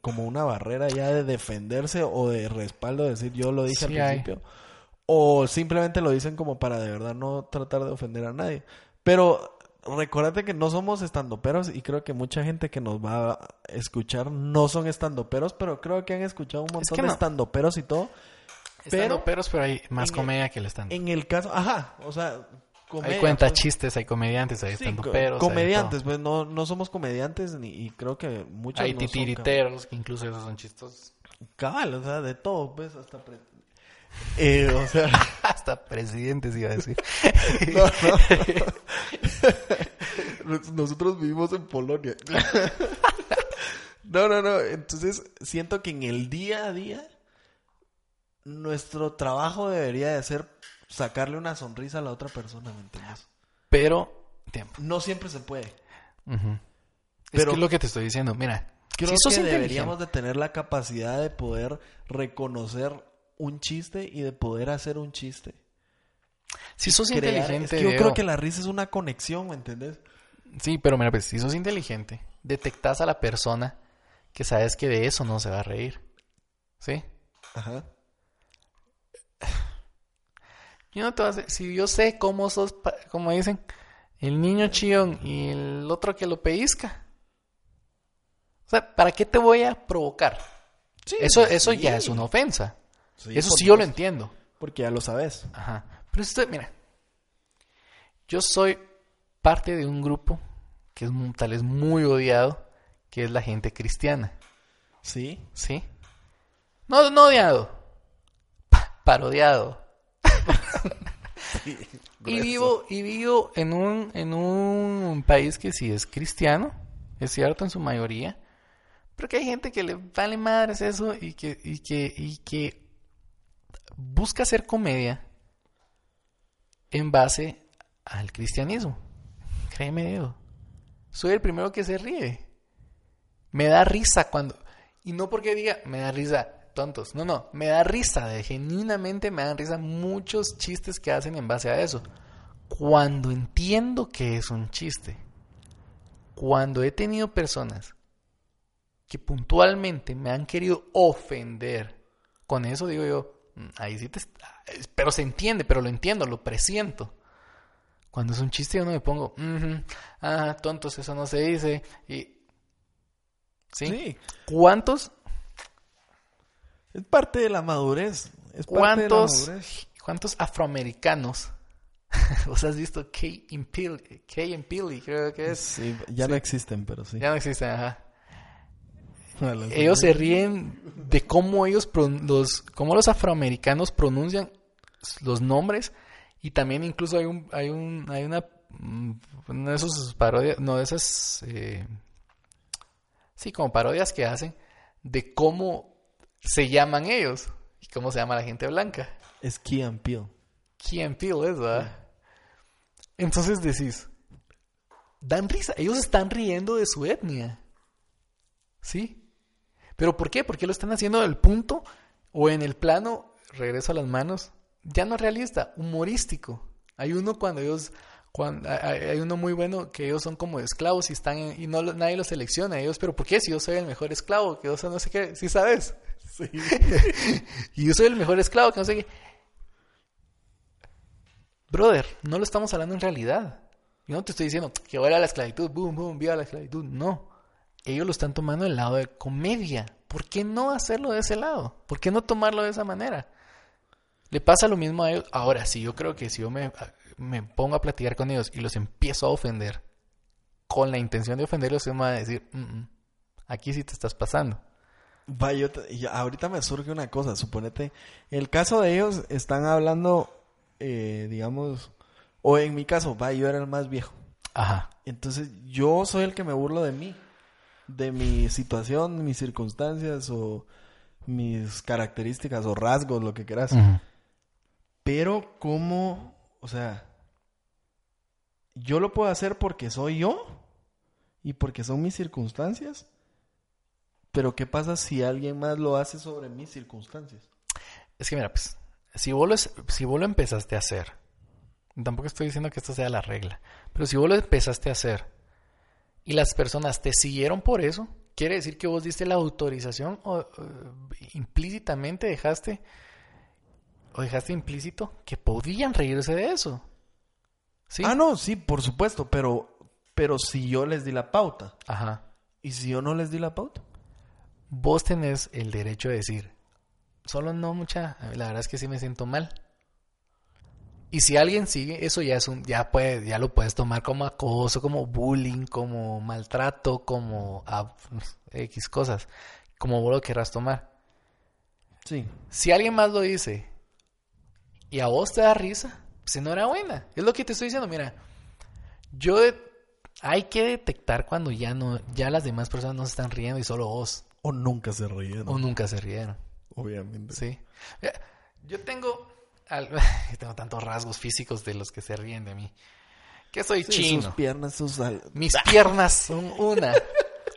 como una barrera ya de defenderse o de respaldo, decir yo lo dije al principio. O simplemente lo dicen como para de verdad no tratar de ofender a nadie. Pero recuérdate que no somos estandoperos y creo que mucha gente que nos va a escuchar no son estandoperos, pero creo que han escuchado un montón de estandoperos y todo. Estandoperos, pero hay más comedia que el stand En el caso, ajá, o sea, hay cuenta pues. chistes, hay comediantes, hay estandoperos. comediantes, pues no, no somos comediantes ni, y creo que muchos Hay titiriteros, que incluso esos son chistosos. Cabal, o sea, de todo, pues, hasta eh, o sea, hasta presidentes iba a decir. Nosotros vivimos en Polonia. no, no, no. Entonces, siento que en el día a día, nuestro trabajo debería de ser sacarle una sonrisa a la otra persona, ¿me entiendes? Pero, no siempre se puede. Pero es lo que te estoy diciendo, mira. Creo que deberíamos de tener la capacidad de poder reconocer un chiste y de poder hacer un chiste. Si sos inteligente. yo creo que la risa es una conexión, ¿me entiendes? Sí, pero mira, pues si sos inteligente, detectas a la persona que sabes que de eso no se va a reír. ¿Sí? Ajá. Yo no te voy a hacer, si yo sé cómo sos, como dicen, el niño chillón y el otro que lo pellizca. O sea, ¿para qué te voy a provocar? eso eso ya es una ofensa. Eso sí yo lo entiendo. Porque ya lo sabes. Ajá. Pero esto, mira, yo soy parte de un grupo que es tal vez muy odiado, que es la gente cristiana. ¿Sí? Sí. No, no odiado, parodiado. y vivo, y vivo en un, en un país que sí es cristiano, es cierto en su mayoría, pero que hay gente que le vale madres eso y que, y que, y que busca hacer comedia en base al cristianismo. Créeme, Diego. Soy el primero que se ríe. Me da risa cuando... Y no porque diga, me da risa, tontos. No, no, me da risa. De, genuinamente me dan risa muchos chistes que hacen en base a eso. Cuando entiendo que es un chiste. Cuando he tenido personas que puntualmente me han querido ofender. Con eso digo yo, ahí sí te... Pero se entiende, pero lo entiendo, lo presiento. Cuando es un chiste yo no me pongo, ah, tontos, eso no se dice. Y... ¿Sí? ¿Cuántos? Es parte de la madurez. Es parte de la ¿Cuántos, madurez. ¿Cuántos afroamericanos? ¿Vos has visto Kay and Peele? Kay and Peele, creo que es. Sí, ya no existen, pero sí. Ya no existen, ajá. Ellos se ríen de cómo ellos, los, cómo los afroamericanos pronuncian los nombres y también incluso hay un, hay un, hay una, mm, una de esas parodias, no de esas, eh, sí, como parodias que hacen de cómo se llaman ellos y cómo se llama la gente blanca. Es Key and Peele. Key and Peele es, ¿verdad? Entonces decís, dan risa, ellos están riendo de su etnia. ¿Sí? ¿Pero por qué? Porque lo están haciendo del punto o en el plano, regreso a las manos, ya no realista, humorístico. Hay uno cuando ellos, cuando, hay, uno muy bueno que ellos son como esclavos y están en- y no lo- nadie los selecciona. Ellos, pero ¿por qué? Si yo soy el mejor esclavo, que yo soy no sé qué, ¿sí sabes? Sí. y yo soy el mejor esclavo, que no sé qué. Brother, no lo estamos hablando en realidad. Yo no te estoy diciendo que ahora la esclavitud, boom, boom, viva la esclavitud. No. Ellos lo están tomando del lado de comedia. ¿Por qué no hacerlo de ese lado? ¿Por qué no tomarlo de esa manera? Le pasa lo mismo a ellos. Ahora, sí, yo creo que si yo me, me pongo a platicar con ellos y los empiezo a ofender con la intención de ofenderlos, ellos me van a decir, "Mm, mm, aquí sí te estás pasando. Va, yo te- y ahorita me surge una cosa, suponete, el caso de ellos están hablando, eh, digamos, o en mi caso, va, yo era el más viejo. Ajá. Entonces yo soy el que me burlo de mí, de mi situación, mis circunstancias o mis características o rasgos, lo que quieras. Pero cómo, o sea, yo lo puedo hacer porque soy yo y porque son mis circunstancias. Pero ¿qué pasa si alguien más lo hace sobre mis circunstancias? Es que mira, pues, si vos, lo, si vos lo empezaste a hacer, tampoco estoy diciendo que esto sea la regla, pero si vos lo empezaste a hacer y las personas te siguieron por eso, quiere decir que vos diste la autorización o eh, implícitamente dejaste o dejaste implícito que podían reírse de eso. ¿Sí? Ah, no, sí, por supuesto, pero, pero si yo les di la pauta Ajá. y si yo no les di la pauta. Vos tenés el derecho de decir, solo no mucha, la verdad es que sí me siento mal. Y si alguien sigue, eso ya es un, ya puede, ya lo puedes tomar como acoso, como bullying, como maltrato, como ah, X cosas, como vos lo querrás tomar. Sí. Si alguien más lo dice y a vos te da risa, pues enhorabuena. Es lo que te estoy diciendo, mira, yo hay que detectar cuando ya no, ya las demás personas no se están riendo y solo vos. O nunca se rieron, O nunca se rieron. obviamente. Sí. Yo tengo, al- tengo tantos rasgos físicos de los que se ríen de mí. Que soy Sí, chino. Sus piernas, sus... Mis piernas son una.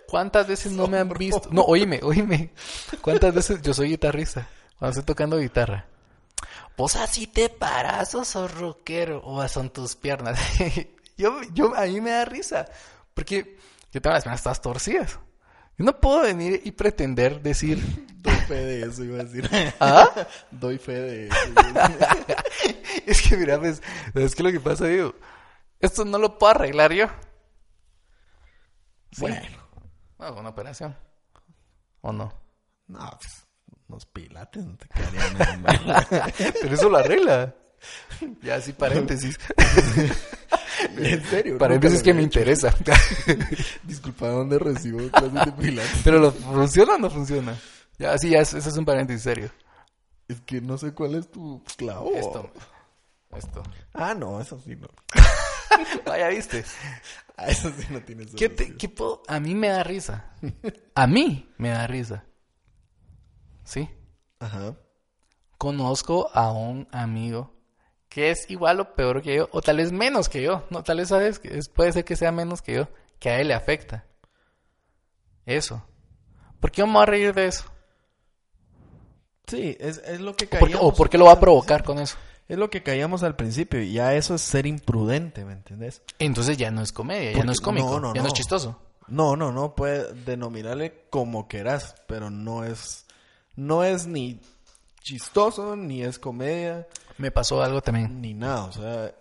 ¿Cuántas veces no me han visto? No, oíme, oíme. ¿Cuántas veces yo soy guitarrista? Cuando estoy tocando guitarra. Vos así te paras o sos rockero o son tus piernas. yo, yo, a mí me da risa. Porque yo tengo las piernas todas torcidas. Yo no puedo venir y pretender decir, Doy fe de eso, iba a decir. ¿ah? Doy fe de eso. es que mira, pues, es que lo que pasa, digo, esto no lo puedo arreglar yo. Sí. Bueno. Bueno, una operación. ¿O no? No, pues, unos pilates no te quedarían. Pero eso lo arregla. Ya, sí, paréntesis. en serio. paréntesis nunca que lo me hecho. interesa. Disculpa, ¿dónde recibo clases de pilates? Pero lo, ¿funciona o no funciona? Ya, sí, ya, eso es un paréntesis serio. Es que no sé cuál es tu clavo. Esto. Esto. Ah, no, eso sí no. Ah, ya viste. Ah, eso sí no tiene ¿Qué, te- qué puedo? A mí me da risa. A mí me da risa. ¿Sí? Ajá. conozco a un amigo que es igual o peor que yo, o tal vez menos que yo, no, tal vez sabes puede ser que sea menos que yo, que a él le afecta. Eso. ¿Por qué vamos a reír de eso? Sí, es, es lo que ¿O por, qué- caíamos. o por qué lo va a provocar con eso? Es lo que caíamos al principio y ya eso es ser imprudente, ¿me entendés? Entonces ya no es comedia, ya no es cómico, no, no, ya no. no. es chistoso. No, no, no, puede denominarle como querás, pero no es, no es ni chistoso, ni es comedia, Me pasó algo también. ni nada, o sea,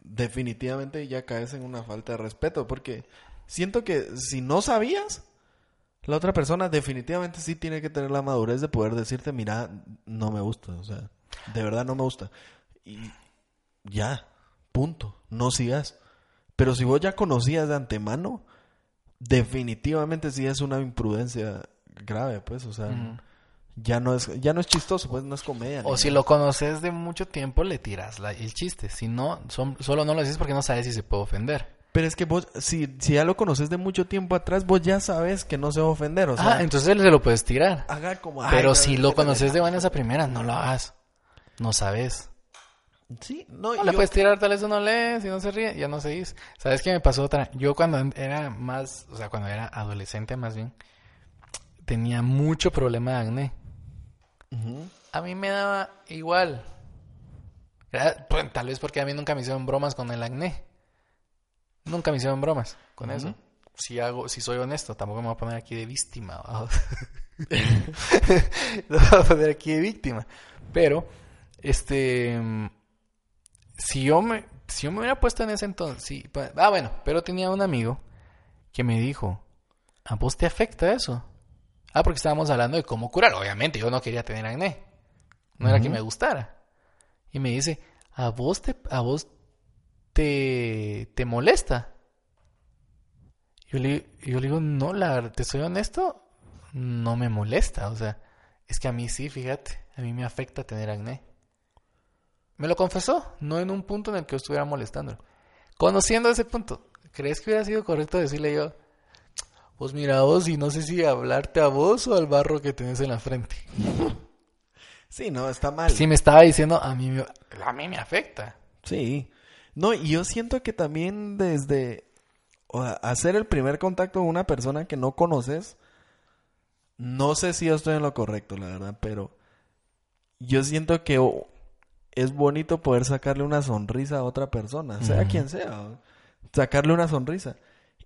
definitivamente ya caes en una falta de respeto, porque siento que si no sabías, La otra persona definitivamente sí tiene que tener la madurez de poder decirte, mira, no me gusta, o sea, de verdad no me gusta. Y ya, punto, no sigas. Pero si vos ya conocías de antemano, definitivamente sí es una imprudencia grave, pues, o sea. Ya no es ya no es chistoso, pues no es comedia. O si nada. lo conoces de mucho tiempo, le tiras la- el chiste. Si no, son- solo no lo dices porque no sabes si se puede ofender. Pero es que vos, si, si ya lo conoces de mucho tiempo atrás, vos ya sabes que no se va a ofender, o sea, ah, entonces se lo puedes tirar. haga como... Pero si no, lo no, conoces de buenas a primeras, no lo hagas. No sabes. Sí, no, No le yo- puedes tirar, tal vez uno lee, si no se ríe, ya no se dice. ¿Sabes qué me pasó otra? Yo cuando era más, o sea, cuando era adolescente más bien, tenía mucho problema de acné. A mí me daba igual. Pues, tal vez porque a mí nunca me hicieron bromas con el acné. Nunca me hicieron bromas con eso. Si hago, si soy honesto, tampoco me voy a poner aquí de víctima. me voy a poner aquí de víctima. Pero, este, si yo me, si yo me hubiera puesto en ese entonces, sí, pa- ah, bueno, pero tenía un amigo que me dijo, ¿a vos te afecta eso? Ah, porque estábamos hablando de cómo curar. Obviamente, yo no quería tener acné. No era que me gustara. Y me dice, ¿a vos te, a vos te, te molesta? Yo le, yo le digo, no, la verdad, te soy honesto, no me molesta. O sea, es que a mí sí, fíjate, a mí me afecta tener acné. Me lo confesó, no en un punto en el que yo estuviera molestándolo. Conociendo ese punto, ¿crees que hubiera sido correcto decirle yo, pues mira vos, y no sé si hablarte a vos o al barro que tenés en la frente? Sí, no, está mal. Sí me estaba diciendo, a mí me, a mí me afecta. Sí. No, y yo siento que también desde hacer el primer contacto con una persona que no conoces, no sé si yo estoy en lo correcto, la verdad, pero yo siento que es bonito poder sacarle una sonrisa a otra persona, sea quien sea, sacarle una sonrisa.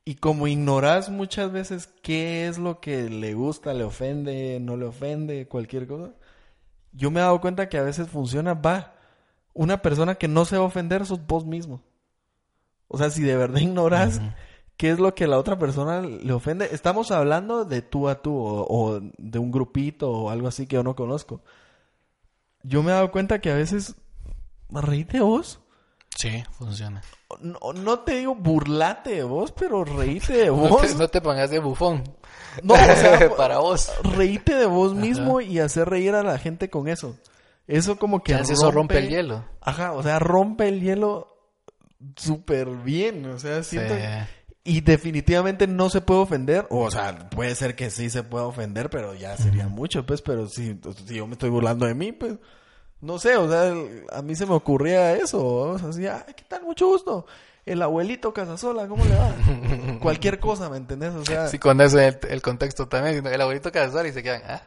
Y como ignoras muchas veces qué es lo que le gusta, le ofende, no le ofende, cualquier cosa, yo me he dado cuenta que a veces funciona, va, una persona que no se va a ofender sos vos mismo. O sea, si de verdad ignoras qué es lo que la otra persona le ofende, estamos hablando de tú a tú o, o de un grupito o algo así que yo no conozco. Yo me he dado cuenta que a veces reíte vos. Sí, funciona. No, no te digo burlate de vos, pero reíte de No vos. te, no te pongas de bufón. No, o sea, para vos. reíte de vos mismo y hacer reír a la gente con eso. Eso como que Chance eso rompe el hielo. Ajá, o sea, rompe el hielo súper bien. O sea, siento... Sí. Y definitivamente no se puede ofender. O sea, puede ser que sí se pueda ofender, pero ya sería mucho, pues. Pero si, si yo me estoy burlando de mí, pues... No sé, o sea, a mí se me ocurría eso. O sea, así, ay, ¿qué tal? Mucho gusto. El abuelito Casasola, ¿cómo le va? Cualquier cosa, ¿me entendés? O sea... Sí, con eso el, el contexto también. El abuelito casual y se quedan, ¿ah?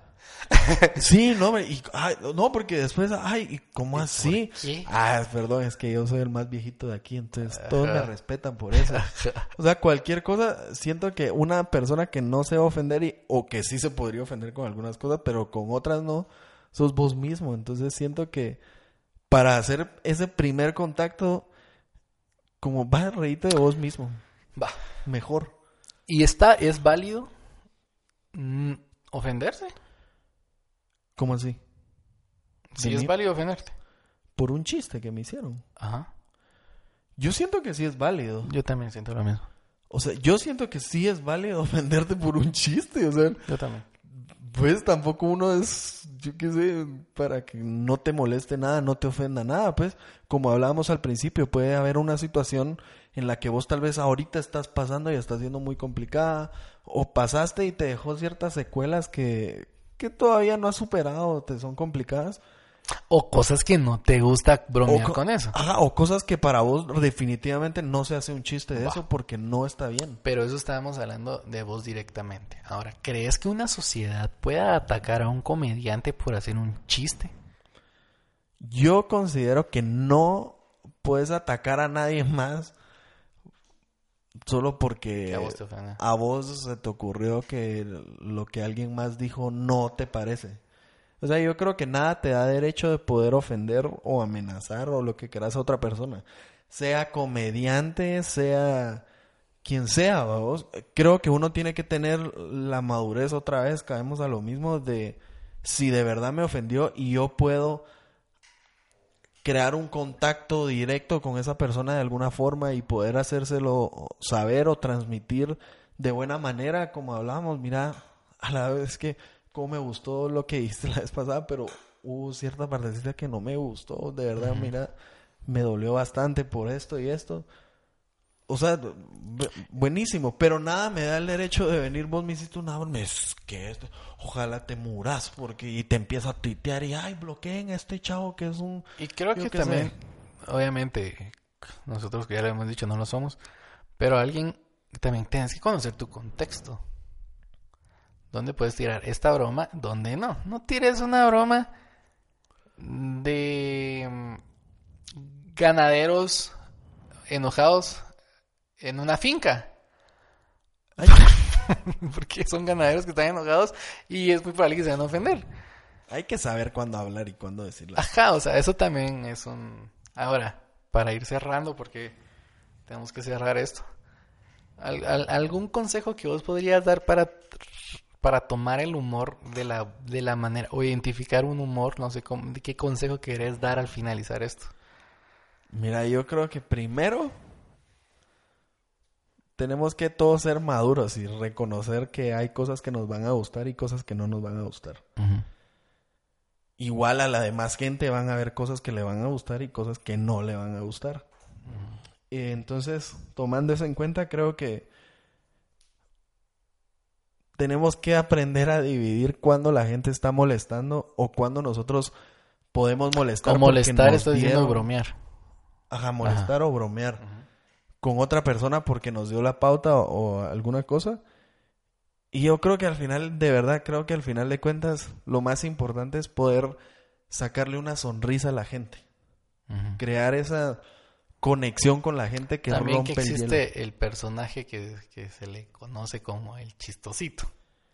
Sí, no, y, ay, no, porque después, ay, ¿y ¿cómo así? Ah, perdón, es que yo soy el más viejito de aquí, entonces todos me respetan por eso. O sea, cualquier cosa, siento que una persona que no se va a ofender y, o que sí se podría ofender con algunas cosas, pero con otras no, sos vos mismo. Entonces siento que para hacer ese primer contacto, como va a reírte de vos mismo, Va. mejor. ¿Y está, es válido mm, ofenderse? ¿Cómo así? Sí, es mí- válido ofenderte. Por un chiste que me hicieron. Ajá. Yo siento que sí es válido. Yo también siento lo mismo. O sea, yo siento que sí es válido ofenderte por un chiste. O sea, Yo también. Pues tampoco uno es, yo qué sé, para que no te moleste nada, no te ofenda nada. Pues, como hablábamos al principio, puede haber una situación en la que vos tal vez ahorita estás pasando y está siendo muy complicada. O pasaste y te dejó ciertas secuelas que, que todavía no has superado, te son complicadas. O cosas que no te gusta bromear co- con eso. Ajá, o cosas que para vos definitivamente no se hace un chiste de eso porque no está bien. Pero eso estábamos hablando de vos directamente. Ahora, ¿crees que una sociedad pueda atacar a un comediante por hacer un chiste? Yo considero que no puedes atacar a nadie más solo porque Que a vos te ofenda. a vos se te ocurrió que lo que alguien más dijo no te parece. O sea, yo creo que nada te da derecho de poder ofender o amenazar o lo que quieras a otra persona. Sea comediante, sea quien sea, vos, creo que uno tiene que tener la madurez otra vez, caemos a lo mismo de si de verdad me ofendió y yo puedo crear un contacto directo con esa persona de alguna forma y poder hacérselo saber o transmitir de buena manera, como hablábamos, mira, a la vez que me gustó lo que hiciste la vez pasada, pero hubo cierta partecita que no me gustó, de verdad, mira, me dolió bastante por esto y esto. O sea, buenísimo, pero nada me da el derecho de venir, vos me hiciste una broma, es que esto, ojalá te muras, porque y te empieza a titear y, ay, bloqueen a este chavo que es un... Y creo que, también, obviamente, nosotros que ya lo hemos dicho, no lo somos, pero alguien también tienes que conocer tu contexto. ¿Dónde puedes tirar esta broma? ¿Dónde no? No tires una broma de mm, ganaderos enojados en una finca. Porque son ganaderos que están enojados y es muy probable que se van a ofender. Hay que saber cuándo hablar y cuándo decirlo. Ajá, o sea, eso también es un... Ahora, para ir cerrando, porque tenemos que cerrar esto. algún consejo que vos podrías dar para, para tomar el humor de la, de la manera, o identificar un humor, no sé cómo, qué consejo querés dar al finalizar esto? Mira, yo creo que primero tenemos que todos ser maduros y reconocer que hay cosas que nos van a gustar y cosas que no nos van a gustar. Igual a la demás gente van a haber cosas que le van a gustar y cosas que no le van a gustar. Entonces, tomando eso en cuenta, creo que tenemos que aprender a dividir cuando la gente está molestando o cuando nosotros podemos molestar. O molestar, estoy diciendo bromear. Ajá, molestar o bromear con otra persona porque nos dio la pauta o, alguna cosa. Y yo creo que al final, de verdad, creo que al final de cuentas, lo más importante es poder sacarle una sonrisa a la gente. Crear esa conexión con la gente que También rompe que existe el, personaje que, que, se le conoce como el chistosito.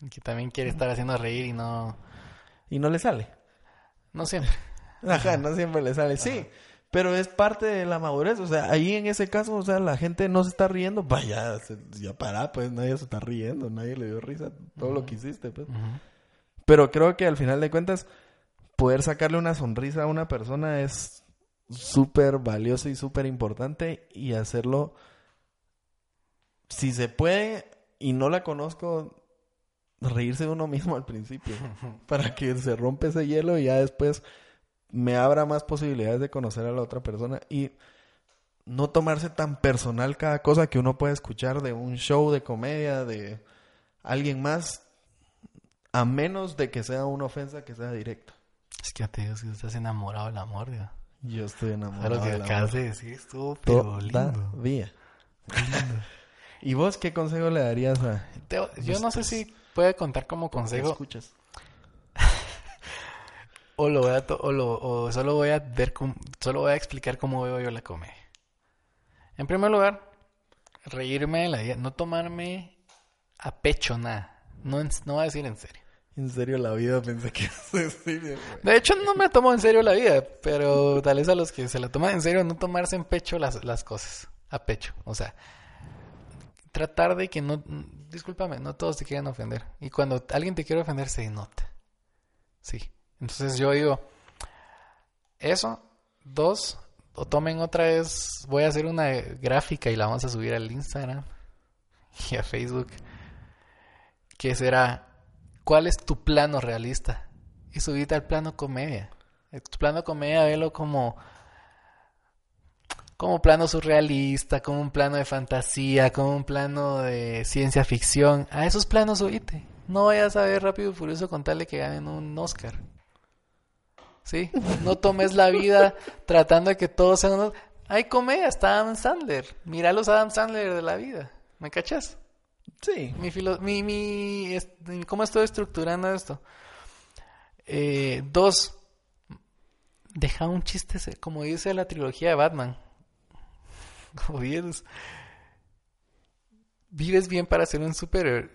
Que también quiere estar haciendo reír y no... Y no le sale. No siempre. Ajá, no siempre le sale. Sí, pero es parte de la madurez, o sea, ahí en ese caso, o sea, la gente no se está riendo, vaya, ya para, pues nadie se está riendo, nadie le dio risa todo lo que hiciste, pues. Pero creo que al final de cuentas, poder sacarle una sonrisa a una persona es súper valioso y súper importante y hacerlo, si se puede y no la conozco, reírse de uno mismo al principio, para que se rompe ese hielo y ya después me abra más posibilidades de conocer a la otra persona y no tomarse tan personal cada cosa que uno puede escuchar de un show de comedia de alguien más, a menos de que sea una ofensa que sea directa. Es que ya te digo, si estás enamorado del amor, ya. Yo estoy enamorado. Lo que acabas de decir estuvo pero lindo. ¿Y vos qué consejo le darías a.? yo no sé si puede contar como consejo. escuchas? o lo voy a o, lo, o solo voy a ver solo voy a explicar cómo veo yo la comedia. En primer lugar, reírme de la vida, no tomarme a pecho nada. No, no voy a decir en serio. En serio la vida pensé que De hecho no me tomo en serio la vida, pero tal vez a los que se la toman en serio no tomarse en pecho las, las cosas, a pecho, o sea, tratar de que no discúlpame, no todos te quieren ofender y cuando alguien te quiere ofender se nota. Sí. Entonces yo digo, eso, dos, o tomen otra vez, voy a hacer una gráfica y la vamos a subir al Instagram y a Facebook, que será, ¿cuál es tu plano realista? Y subite al plano comedia. Tu plano comedia, velo como como plano surrealista, como un plano de fantasía, como un plano de ciencia ficción. A esos planos subite. No vayas a ver Rápido y Furioso con tal de que ganen un Oscar. ¿sí? No tomes la vida tratando de que todos sean unos... Hay comedia, está Adam Sandler. Mira los Adam Sandler de la vida. ¿Me cachas? Sí. Mi, filo... mi, mi, ¿Cómo estoy estructurando esto? Eh, dos, deja un chiste, como dice la trilogía de Batman. Vives, vives bien para ser un superhéroe,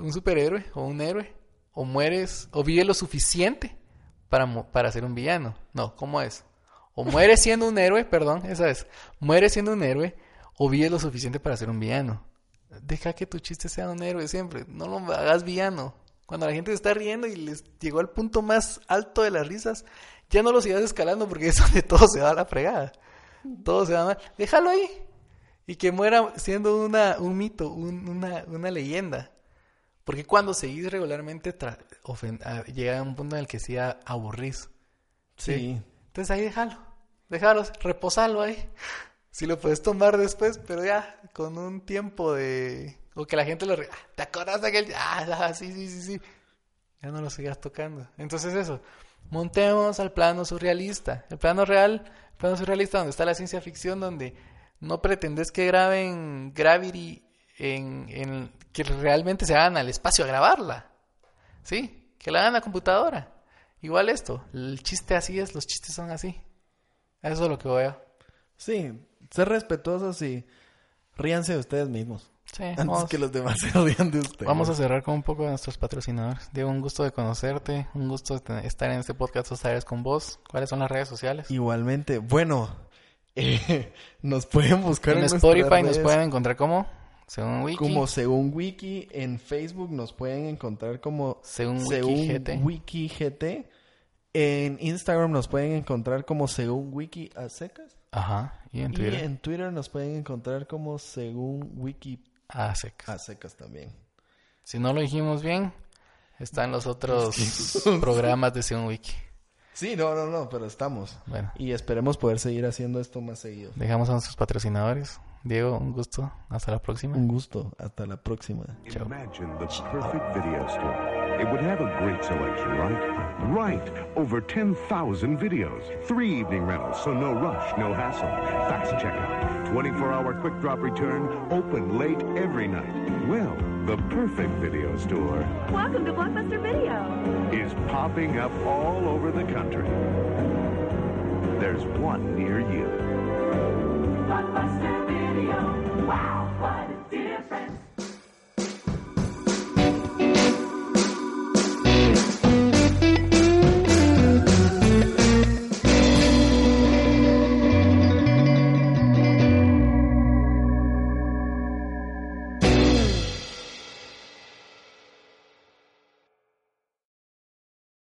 un superhéroe o un héroe, o mueres, o vive lo suficiente para, para ser un villano. No, ¿cómo es? O muere siendo un héroe, perdón, esa es. Muere siendo un héroe o vive lo suficiente para ser un villano. Deja que tu chiste sea un héroe siempre. No lo hagas villano. Cuando la gente está riendo y les llegó al punto más alto de las risas, ya no lo sigas escalando porque es donde todo se va a la fregada. Todo se va mal. Déjalo ahí. Y que muera siendo una, un mito, un- una, una leyenda. Porque cuando seguís regularmente, llega a un punto en el que sí aburrís. Sí. Entonces ahí déjalo. Déjalo, reposalo ahí. Si lo puedes tomar después, pero ya con un tiempo de... O que la gente lo... re- Ah, ¿Te acuerdas de aquel? Ah, ah, sí, sí, sí, sí. Ya no lo sigas tocando. Entonces eso. Montemos al plano surrealista. El plano real, el plano surrealista donde está la ciencia ficción, donde no pretendes que graben Gravity en, en... Que realmente se hagan al espacio a grabarla. ¿Sí? Que la hagan en la computadora. Igual esto. El chiste así es, los chistes son así. Eso es lo que veo. Sí, ser respetuosos y ríanse de ustedes mismos. Sí, Antes vamos, que los demás se rían de ustedes. vamos a cerrar con un poco de nuestros patrocinadores. Diego, un gusto de conocerte, un gusto de estar en este podcast Áreas con vos. ¿Cuáles son las redes sociales? Igualmente, bueno, eh, nos pueden buscar en en, Spotify nos pueden encontrar como, según Wiki, como según Wiki, en Facebook nos pueden encontrar como según Wiki según GT. Wiki GT. En Instagram nos pueden encontrar como según Wiki a secas. Ajá, y en Twitter, Y en Twitter nos pueden encontrar como según Wiki a secas. a secas también. Si no lo dijimos bien, están los otros programas de según Wiki. Sí, no, no, no, pero estamos. Bueno, Y esperemos poder seguir haciendo esto más seguido. dejamos a nuestros patrocinadores. Diego, un gusto. Hasta la próxima. Un gusto. Hasta la próxima. Chao. Imagine the perfect video store. It would have a great selection, right? Right. Over 10,000 videos. Three evening rentals, so no rush, no hassle. Fast checkout. 24 hour quick drop return. Open late every night. Well, the perfect video store Welcome to Blockbuster Video. is popping up all over the country. There's one near you. Blockbuster Video. Wow,